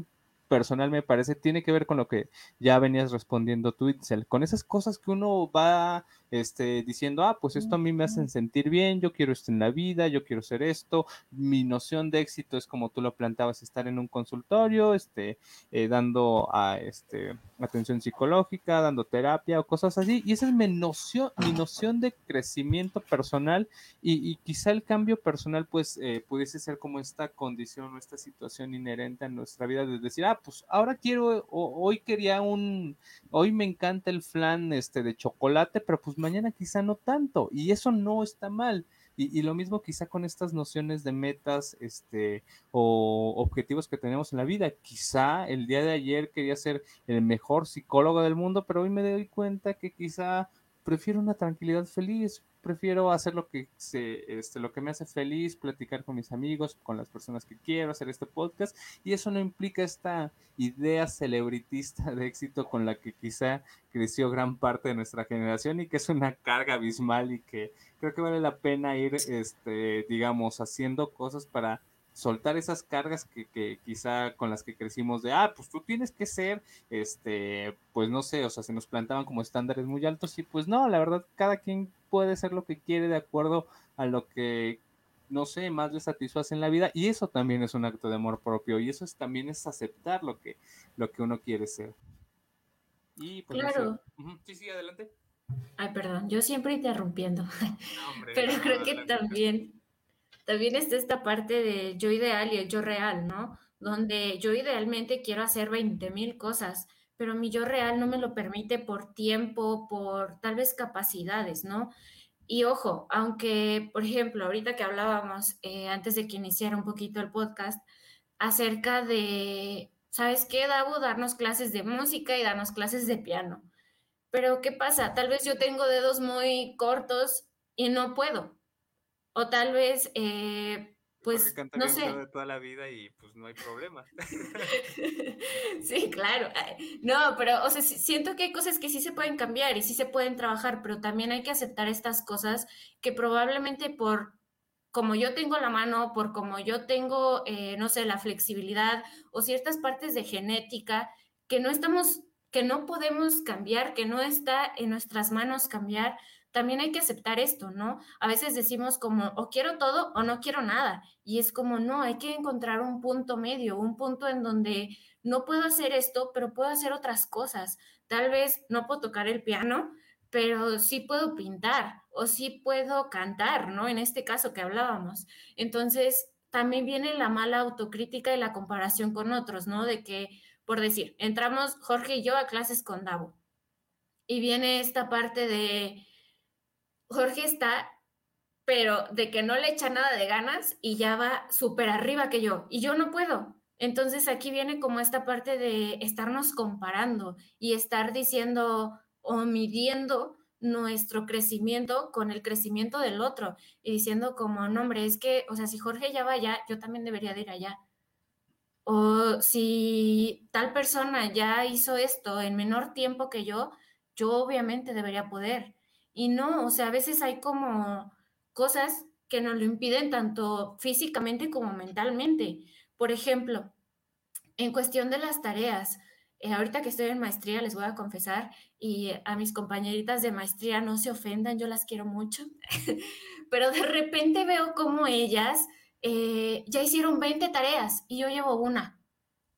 personal me parece tiene que ver con lo que ya venías respondiendo tú, Itzel, con esas cosas que uno va este, diciendo, ah, pues esto a mí me hacen sentir bien, yo quiero esto en la vida, yo quiero ser esto, mi noción de éxito es como tú lo plantabas, estar en un consultorio, este, eh, dando a, este, atención psicológica, dando terapia o cosas así, y esa es mi noción, mi noción de crecimiento personal y, quizá el cambio personal pues eh, pudiese ser como esta condición o esta situación inherente a nuestra vida de decir, ah, pues ahora quiero, hoy quería un, hoy me encanta el flan este, de chocolate, pero pues mañana quizá no tanto, y eso no está mal. Y, lo mismo quizá con estas nociones de metas este, o objetivos que tenemos en la vida. Quizá el día de ayer quería ser el mejor psicólogo del mundo, pero hoy me doy cuenta que quizá prefiero una tranquilidad feliz, prefiero hacer lo que se, este, lo que me hace feliz, platicar con mis amigos, con las personas que quiero, hacer este podcast, y eso no implica esta idea celebritista de éxito con la que quizá creció gran parte de nuestra generación y que es una carga abismal y que creo que vale la pena ir, este, digamos, haciendo cosas para soltar esas cargas que, que, quizá con las que crecimos de, ah, pues tú tienes que ser, este, pues no sé, o sea, se nos plantaban como estándares muy altos y pues no, la verdad, cada quien puede ser lo que quiere de acuerdo a lo que, no sé, más le satisface en la vida y eso también es un acto de amor propio y eso es, también es aceptar lo que, lo que uno quiere ser. Y pues, claro. Sí, sí, adelante. Ay, perdón, yo siempre interrumpiendo, pero creo que también también está esta parte de yo ideal y el yo real, ¿no? Donde yo idealmente quiero hacer 20 mil cosas, pero mi yo real no me lo permite por tiempo, por tal vez capacidades, ¿no? Y ojo, aunque, por ejemplo, ahorita que hablábamos, eh, antes de que iniciara un poquito el podcast, acerca de, ¿sabes qué, Dabo? Darnos clases de música y darnos clases de piano. Pero, ¿qué pasa? Tal vez yo tengo dedos muy cortos y no puedo. O tal vez, eh, pues, no sé. de toda la vida y pues no hay problema. sí, claro. No, pero, o sea, siento que hay cosas que sí se pueden cambiar y sí se pueden trabajar, pero también hay que aceptar estas cosas que probablemente por como yo tengo la mano, por como yo tengo, eh, no sé, la flexibilidad o ciertas partes de genética que no estamos, que no podemos cambiar, que no está en nuestras manos cambiar, también hay que aceptar esto, ¿no? A veces decimos como, o quiero todo o no quiero nada. Y es como, no, hay que encontrar un punto medio, un punto en donde no puedo hacer esto, pero puedo hacer otras cosas. Tal vez no puedo tocar el piano, pero sí puedo pintar o sí puedo cantar, ¿no? En este caso que hablábamos. Entonces, también viene la mala autocrítica y la comparación con otros, ¿no? De que, por decir, entramos Jorge y yo a clases con Davo. Y viene esta parte de, Jorge está, pero de que no le echa nada de ganas y ya va súper arriba que yo, y yo no puedo. Entonces aquí viene como esta parte de estarnos comparando y estar diciendo o midiendo nuestro crecimiento con el crecimiento del otro y diciendo como, no, hombre, es que, o sea, si Jorge ya va allá, yo también debería de ir allá. O si tal persona ya hizo esto en menor tiempo que yo, yo obviamente debería poder. Y no, o sea, a veces hay como cosas que nos lo impiden tanto físicamente como mentalmente. Por ejemplo, en cuestión de las tareas, eh, ahorita que estoy en maestría, les voy a confesar, y a mis compañeritas de maestría no se ofendan, yo las quiero mucho, pero de repente veo como ellas eh, ya hicieron 20 tareas y yo llevo una.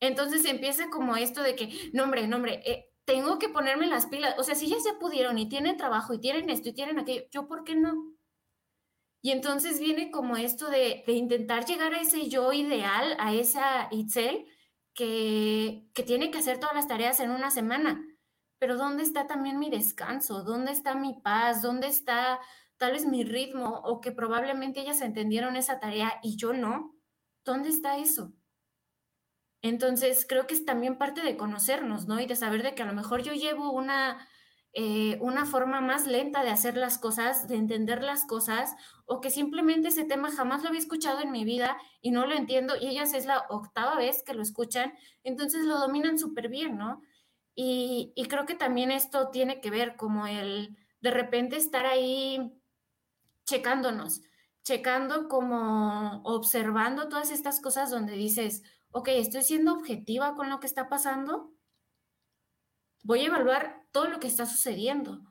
Entonces empieza como esto de que, no hombre, no hombre, eh, tengo que ponerme las pilas. O sea, si ya se pudieron y tienen trabajo y tienen esto y tienen aquello, ¿yo por qué no? Y entonces viene como esto de, intentar llegar a ese yo ideal, a esa Itzel, que, que tiene que hacer todas las tareas en una semana. Pero ¿dónde está también mi descanso? ¿Dónde está mi paz? ¿Dónde está tal vez mi ritmo? O que probablemente ellas entendieron esa tarea y yo no. ¿Dónde está eso? Entonces, creo que es también parte de conocernos, ¿no? Y de saber de que a lo mejor yo llevo una, eh, una forma más lenta de hacer las cosas, de entender las cosas, o que simplemente ese tema jamás lo había escuchado en mi vida y no lo entiendo, y ellas es la octava vez que lo escuchan, entonces lo dominan súper bien, ¿no? Y, y creo que también esto tiene que ver como el de repente estar ahí checándonos, checando como observando todas estas cosas donde dices, ok, estoy siendo objetiva con lo que está pasando, voy a evaluar todo lo que está sucediendo.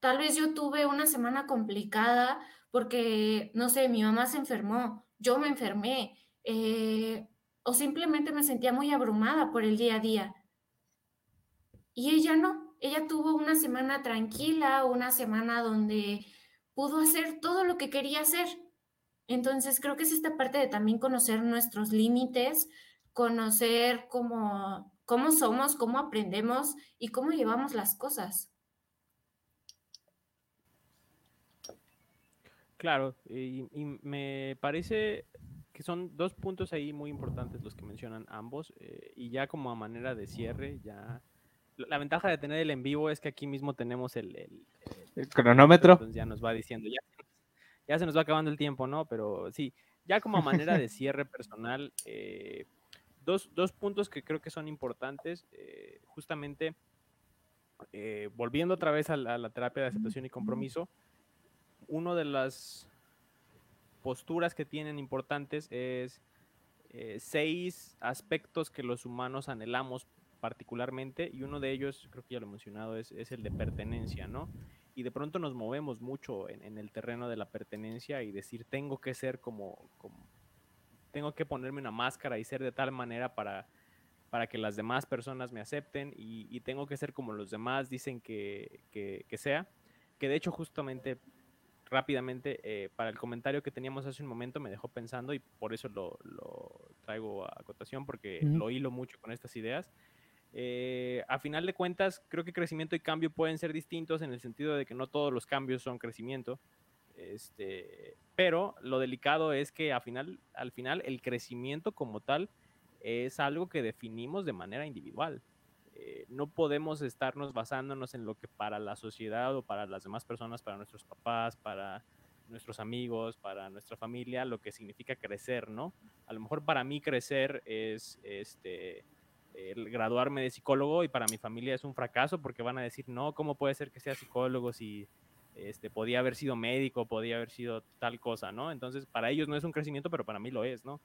Tal vez yo tuve una semana complicada porque, no sé, mi mamá se enfermó, yo me enfermé, eh, o simplemente me sentía muy abrumada por el día a día. Y ella no, ella tuvo una semana tranquila, una semana donde pudo hacer todo lo que quería hacer. Entonces creo que es esta parte de también conocer nuestros límites, conocer cómo, cómo somos, cómo aprendemos y cómo llevamos las cosas. Claro, y, me parece que son dos puntos ahí muy importantes los que mencionan ambos, eh, y ya como a manera de cierre, ya la ventaja de tener el en vivo es que aquí mismo tenemos el, El cronómetro. Entonces ya nos va diciendo, ya, ya se nos va acabando el tiempo, ¿no? Pero sí, ya como manera de cierre personal, eh, dos, dos, puntos que creo que son importantes, eh, justamente eh, volviendo otra vez a la, terapia de aceptación y compromiso, una de las posturas que tienen importantes es eh, seis aspectos que los humanos anhelamos particularmente y uno de ellos, creo que ya lo he mencionado, es, es el de pertenencia, ¿no? Y de pronto nos movemos mucho en, en, el terreno de la pertenencia y decir, tengo que ser como, tengo que ponerme una máscara y ser de tal manera para, para que las demás personas me acepten y, y tengo que ser como los demás dicen que, que, que sea, que de hecho justamente rápidamente, eh, para el comentario que teníamos hace un momento, me dejó pensando y por eso lo, lo traigo a cotación, porque uh -huh. lo hilo mucho con estas ideas. Eh, a final de cuentas, creo que crecimiento y cambio pueden ser distintos en el sentido de que no todos los cambios son crecimiento. Este, pero lo delicado es que a final, al final el crecimiento como tal es algo que definimos de manera individual. Eh, no podemos estarnos basándonos en lo que para la sociedad o para las demás personas, para nuestros papás, para nuestros amigos, para nuestra familia, lo que significa crecer, ¿no? A lo mejor para mí crecer es este, graduarme de psicólogo y para mi familia es un fracaso porque van a decir, no, ¿cómo puede ser que sea psicólogo si este, podía haber sido médico, podía haber sido tal cosa, ¿no? Entonces, para ellos no es un crecimiento, pero para mí lo es, ¿no?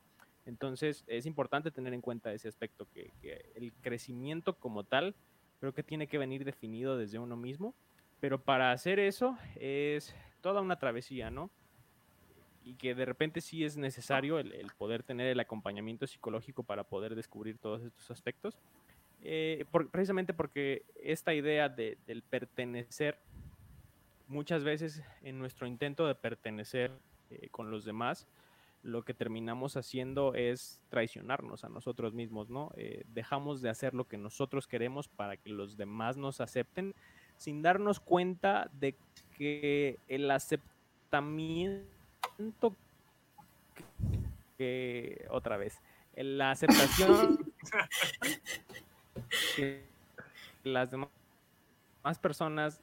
Entonces es importante tener en cuenta ese aspecto, que, que, el crecimiento como tal creo que tiene que venir definido desde uno mismo, pero para hacer eso es toda una travesía, ¿no? Y que de repente sí es necesario el, el poder tener el acompañamiento psicológico para poder descubrir todos estos aspectos, eh, por, precisamente porque esta idea de, del pertenecer, muchas veces en nuestro intento de pertenecer eh, con los demás, lo que terminamos haciendo es traicionarnos a nosotros mismos, ¿no? Eh, dejamos de hacer lo que nosotros queremos para que los demás nos acepten sin darnos cuenta de que el aceptamiento que, que otra vez, la aceptación que las demás personas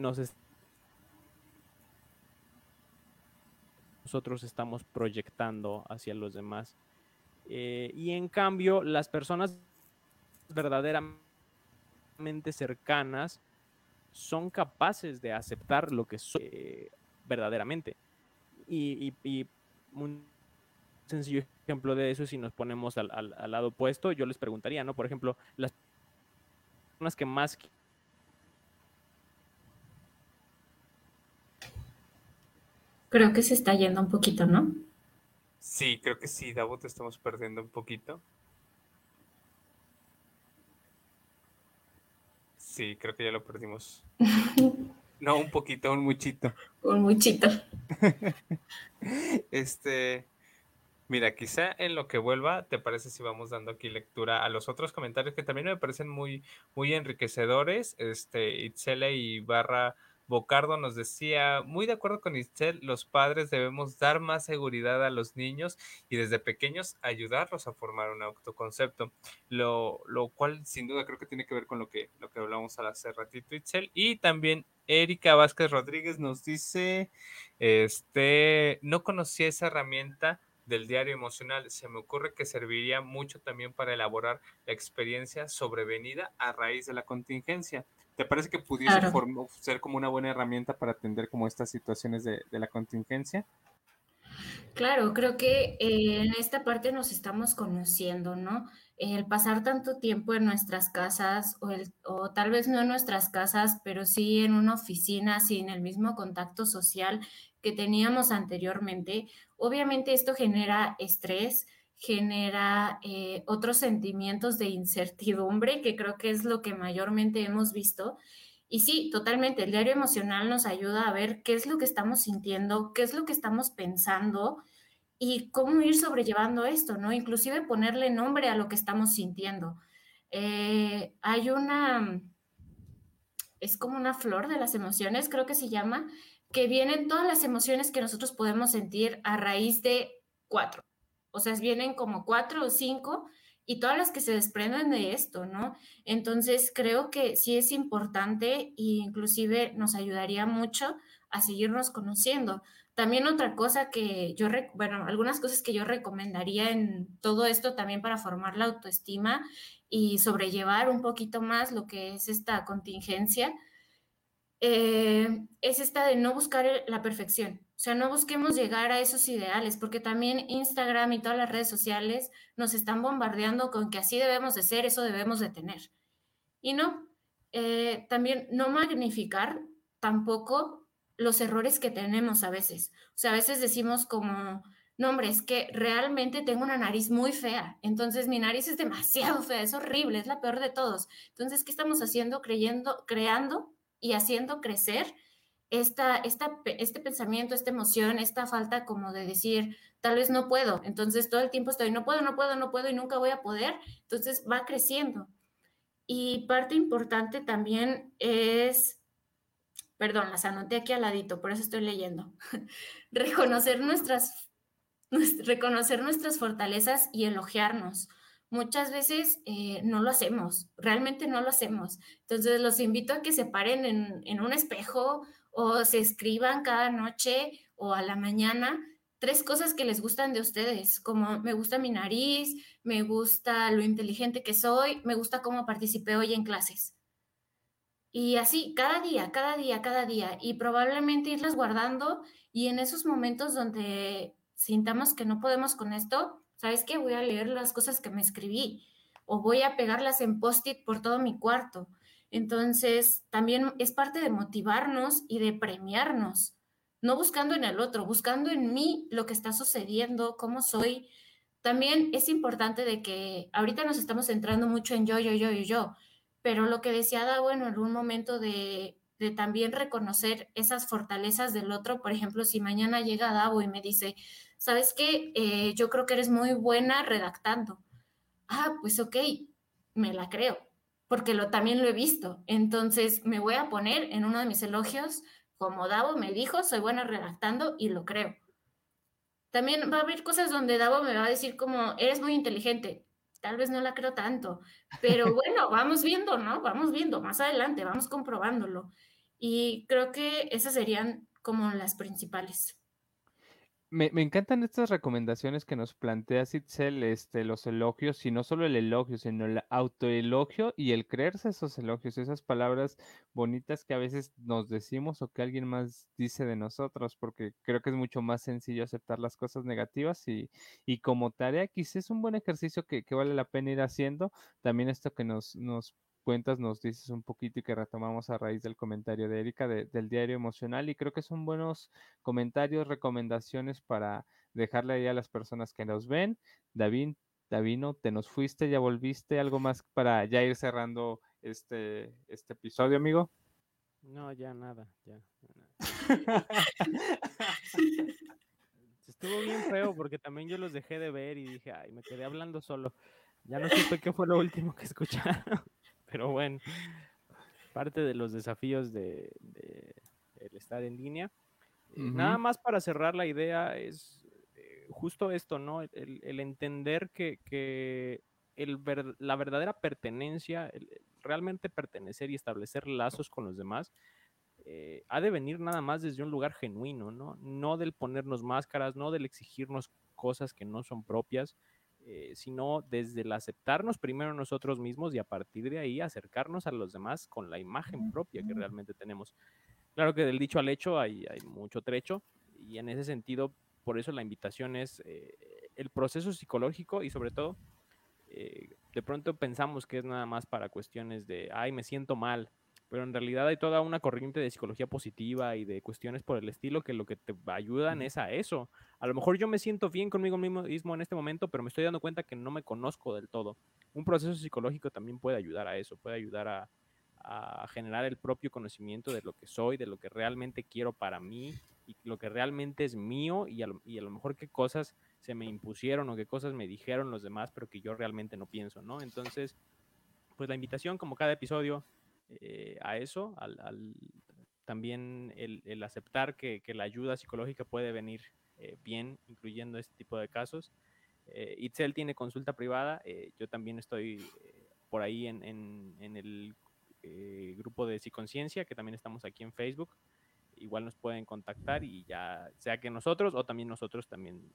nos nosotros estamos proyectando hacia los demás. Eh, y en cambio, las personas verdaderamente cercanas son capaces de aceptar lo que son eh, verdaderamente. Y, un sencillo ejemplo de eso, si nos ponemos al, lado opuesto, yo les preguntaría, ¿no? Por ejemplo, las personas que más Creo que se está yendo un poquito, ¿no? Sí, creo que sí, Davo, te estamos perdiendo un poquito. Sí, creo que ya lo perdimos. no, un poquito, un muchito. Un muchito. este, mira, quizá en lo que vuelva, ¿te parece si vamos dando aquí lectura a los otros comentarios que también me parecen muy, muy enriquecedores? Este, Itzele y Barra Bocardo nos decía, muy de acuerdo con Itzel, los padres debemos dar más seguridad a los niños y desde pequeños ayudarlos a formar un autoconcepto, lo, lo cual sin duda creo que tiene que ver con lo que, lo que hablamos hace ratito Itzel. Y también Erika Vázquez Rodríguez nos dice, este, no conocía esa herramienta del diario emocional. Se me ocurre que serviría mucho también para elaborar la experiencia sobrevenida a raíz de la contingencia. ¿Te parece que pudiese claro. ser como una buena herramienta para atender como estas situaciones de, de la contingencia? Claro, creo que eh, en esta parte nos estamos conociendo, ¿no? El pasar tanto tiempo en nuestras casas, o, el, o, tal vez no en nuestras casas, pero sí en una oficina, sin el mismo contacto social que teníamos anteriormente, obviamente esto genera estrés, genera eh, otros sentimientos de incertidumbre, que creo que es lo que mayormente hemos visto. Y sí, totalmente, el diario emocional nos ayuda a ver qué es lo que estamos sintiendo, qué es lo que estamos pensando y cómo ir sobrellevando esto, ¿no? Inclusive ponerle nombre a lo que estamos sintiendo. Eh, hay una, es como una flor de las emociones, creo que se llama, que vienen todas las emociones que nosotros podemos sentir a raíz de cuatro. O sea, vienen como cuatro o cinco y todas las que se desprenden de esto, ¿no? Entonces creo que sí es importante e inclusive nos ayudaría mucho a seguirnos conociendo. También otra cosa que yo, bueno, algunas cosas que yo recomendaría en todo esto también para formar la autoestima y sobrellevar un poquito más lo que es esta contingencia, eh, es esta de no buscar la perfección. O sea, no busquemos llegar a esos ideales, porque también Instagram y todas las redes sociales nos están bombardeando con que así debemos de ser, eso debemos de tener. Y no, eh, también no magnificar tampoco los errores que tenemos a veces. O sea, a veces decimos como, no, hombre, es que realmente tengo una nariz muy fea. Entonces mi nariz es demasiado fea, es horrible, es la peor de todos. Entonces, ¿qué estamos haciendo? Creyendo, creando y haciendo crecer esta, esta, este pensamiento, esta emoción, esta falta como de decir, tal vez no puedo. Entonces todo el tiempo estoy, no puedo, no puedo, no puedo y nunca voy a poder. Entonces va creciendo. Y parte importante también es, perdón, las anoté aquí al ladito, por eso estoy leyendo, reconocer nuestras, reconocer nuestras fortalezas y elogiarnos muchas veces eh, no lo hacemos, realmente no lo hacemos. Entonces los invito a que se paren en, un espejo o se escriban cada noche o a la mañana tres cosas que les gustan de ustedes, como me gusta mi nariz, me gusta lo inteligente que soy, me gusta cómo participé hoy en clases. Y así, cada día, cada día, cada día. Y probablemente irlas guardando y en esos momentos donde sintamos que no podemos con esto, ¿sabes qué? Voy a leer las cosas que me escribí o voy a pegarlas en post-it por todo mi cuarto. Entonces, también es parte de motivarnos y de premiarnos, no buscando en el otro, buscando en mí lo que está sucediendo, cómo soy. También es importante de que ahorita nos estamos centrando mucho en yo, yo, yo y yo, pero lo que decía Davo en algún momento de, de también reconocer esas fortalezas del otro, por ejemplo, si mañana llega Davo y me dice, ¿sabes qué? Eh, yo creo que eres muy buena redactando. Ah, pues ok, me la creo, porque lo, también lo he visto. Entonces me voy a poner en uno de mis elogios, como Davo me dijo, soy buena redactando y lo creo. También va a haber cosas donde Davo me va a decir como, eres muy inteligente. Tal vez no la creo tanto, pero bueno, vamos viendo, ¿no? Vamos viendo más adelante, vamos comprobándolo. Y creo que esas serían como las principales. Me, encantan estas recomendaciones que nos plantea Sitzel, este, los elogios, y no solo el elogio, sino el autoelogio y el creerse esos elogios, esas palabras bonitas que a veces nos decimos o que alguien más dice de nosotros, porque creo que es mucho más sencillo aceptar las cosas negativas y, y como tarea quizás es un buen ejercicio que, que, vale la pena ir haciendo. También esto que nos, nos cuentas nos dices un poquito y que retomamos a raíz del comentario de Erika del diario emocional y creo que son buenos comentarios, recomendaciones para dejarle ahí a las personas que nos ven. David, Davino, te nos fuiste, ya volviste, algo más para ya ir cerrando este, este episodio, amigo. No, ya nada, ya. Estuvo bien feo porque también yo los dejé de ver y dije, ay, me quedé hablando solo. Ya no supe qué fue lo último que escucharon. Pero bueno, parte de los desafíos de, el estar en línea. Eh, nada más para cerrar la idea es eh, justo esto, ¿no? El, entender que, el la verdadera pertenencia, realmente pertenecer y establecer lazos con los demás, eh, ha de venir nada más desde un lugar genuino, ¿no? No del ponernos máscaras, no del exigirnos cosas que no son propias, eh, sino desde el aceptarnos primero nosotros mismos y a partir de ahí acercarnos a los demás con la imagen propia que realmente tenemos. Claro que del dicho al hecho hay, hay mucho trecho y en ese sentido, por eso la invitación es eh, el proceso psicológico y sobre todo, eh, de pronto pensamos que es nada más para cuestiones de, ay, me siento mal, pero en realidad hay toda una corriente de psicología positiva y de cuestiones por el estilo que lo que te ayudan es a eso. A lo mejor yo me siento bien conmigo mismo en este momento, pero me estoy dando cuenta que no me conozco del todo. Un proceso psicológico también puede ayudar a eso, puede ayudar a, generar el propio conocimiento de lo que soy, de lo que realmente quiero para mí y lo que realmente es mío y a lo, y a lo mejor qué cosas se me impusieron o qué cosas me dijeron los demás, pero que yo realmente no pienso, ¿no? Entonces, pues la invitación, como cada episodio, eh, a eso, al, también el, aceptar que, la ayuda psicológica puede venir eh, bien, incluyendo este tipo de casos. Eh, Itzel tiene consulta privada, eh, yo también estoy por ahí en, en, el grupo de Psiconciencia, que también estamos aquí en Facebook. Igual nos pueden contactar y ya sea que nosotros o también nosotros también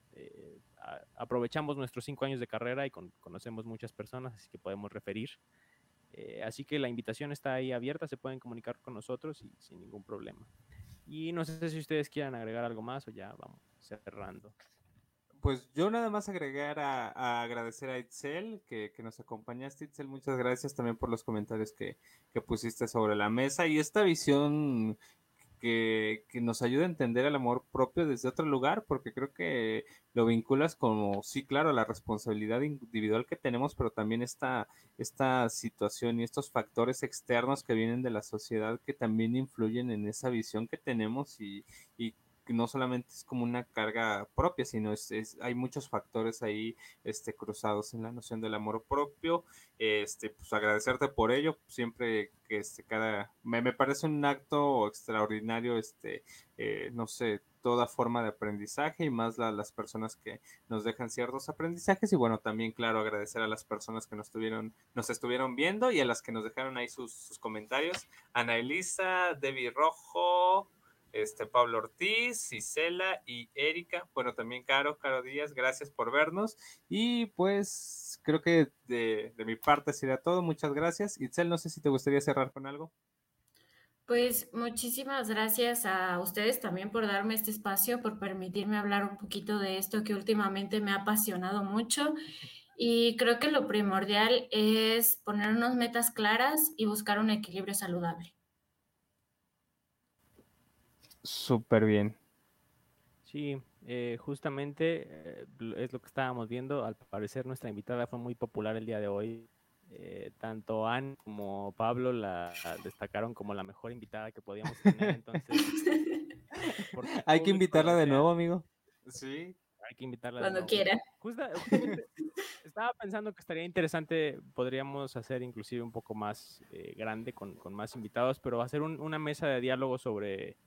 aprovechamos nuestros cinco años de carrera y conocemos muchas personas, así que podemos referir. Así que la invitación está ahí abierta, se pueden comunicar con nosotros y sin ningún problema. Y no sé si ustedes quieran agregar algo más o ya vamos cerrando. Pues yo nada más agregar a, agradecer a Itzel que, que, nos acompañaste, Itzel. Muchas gracias también por los comentarios que, que pusiste sobre la mesa y esta visión que, nos ayude a entender el amor propio desde otro lugar, porque creo que lo vinculas como, sí, claro, la responsabilidad individual que tenemos, pero también esta, esta situación y estos factores externos que vienen de la sociedad que también influyen en esa visión que tenemos y, y no solamente es como una carga propia, sino es, hay muchos factores ahí este, cruzados en la noción del amor propio. Este, pues agradecerte por ello, siempre que este, cada, me, me parece un acto extraordinario, este, eh, no sé, toda forma de aprendizaje y más las personas que nos dejan ciertos aprendizajes y bueno, también claro agradecer a las personas que nos tuvieron, nos estuvieron viendo y a las que nos dejaron ahí sus, sus comentarios. Ana Elisa, Debbie Rojo, este, Pablo Ortiz, Isela y Erika. Bueno, también Caro, Caro Díaz, gracias por vernos. Y pues creo que de, mi parte sería todo. Muchas gracias. Itzel, no sé si te gustaría cerrar con algo. Pues muchísimas gracias a ustedes también por darme este espacio, por permitirme hablar un poquito de esto que últimamente me ha apasionado mucho. Y creo que lo primordial es ponernos metas claras y buscar un equilibrio saludable. Súper bien. Sí, eh, justamente eh, es lo que estábamos viendo. Al parecer nuestra invitada fue muy popular el día de hoy. Eh, tanto Anne como Pablo la, destacaron como la mejor invitada que podíamos tener. Entonces, hay que invitarla de nuevo, amigo. Sí. Hay que invitarla cuando quiera. estaba pensando que estaría interesante, podríamos hacer inclusive un poco más grande con, más invitados, pero hacer una mesa de diálogo sobre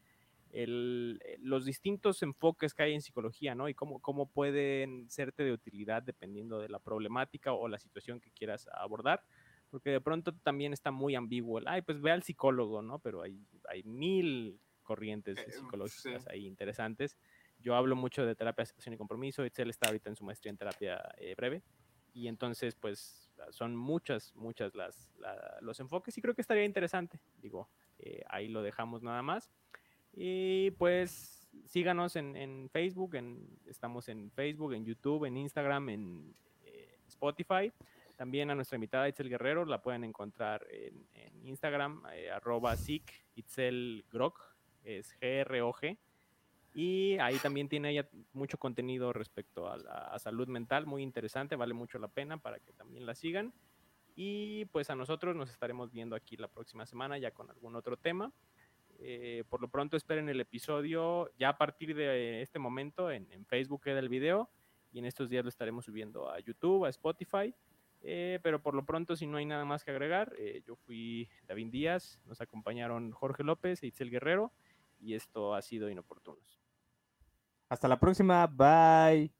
el, eh, los distintos enfoques que hay en psicología, ¿no? Y cómo, cómo pueden serte de utilidad dependiendo de la problemática o la situación que quieras abordar. Porque de pronto también está muy ambiguo el, ay, pues ve al psicólogo, ¿no? Pero hay, hay mil corrientes eh, psicológicas ahí interesantes. Yo hablo mucho de terapia, aceptación y compromiso. Excel está ahorita en su maestría en terapia eh, breve. Y entonces, pues, son muchas, muchas las, los enfoques y creo que estaría interesante. Digo, ahí lo dejamos nada más. Y pues síganos en, Facebook, en, estamos en Facebook, en YouTube, en Instagram, en eh, Spotify. También a nuestra invitada Itzel Guerrero la pueden encontrar en, Instagram, eh, arroba Itzel Grog, es G-R-O-G. Y ahí también tiene ella mucho contenido respecto a, a salud mental, muy interesante, vale mucho la pena para que también la sigan. Y pues a nosotros nos estaremos viendo aquí la próxima semana ya con algún otro tema. Eh, por lo pronto esperen el episodio ya a partir de este momento en, Facebook queda el video y en estos días lo estaremos subiendo a YouTube, a Spotify. Eh, pero por lo pronto, si no hay nada más que agregar, eh, yo fui David Díaz, nos acompañaron Jorge López e Itzel Guerrero y esto ha sido Inoportunos. Hasta la próxima, bye.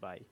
Bye.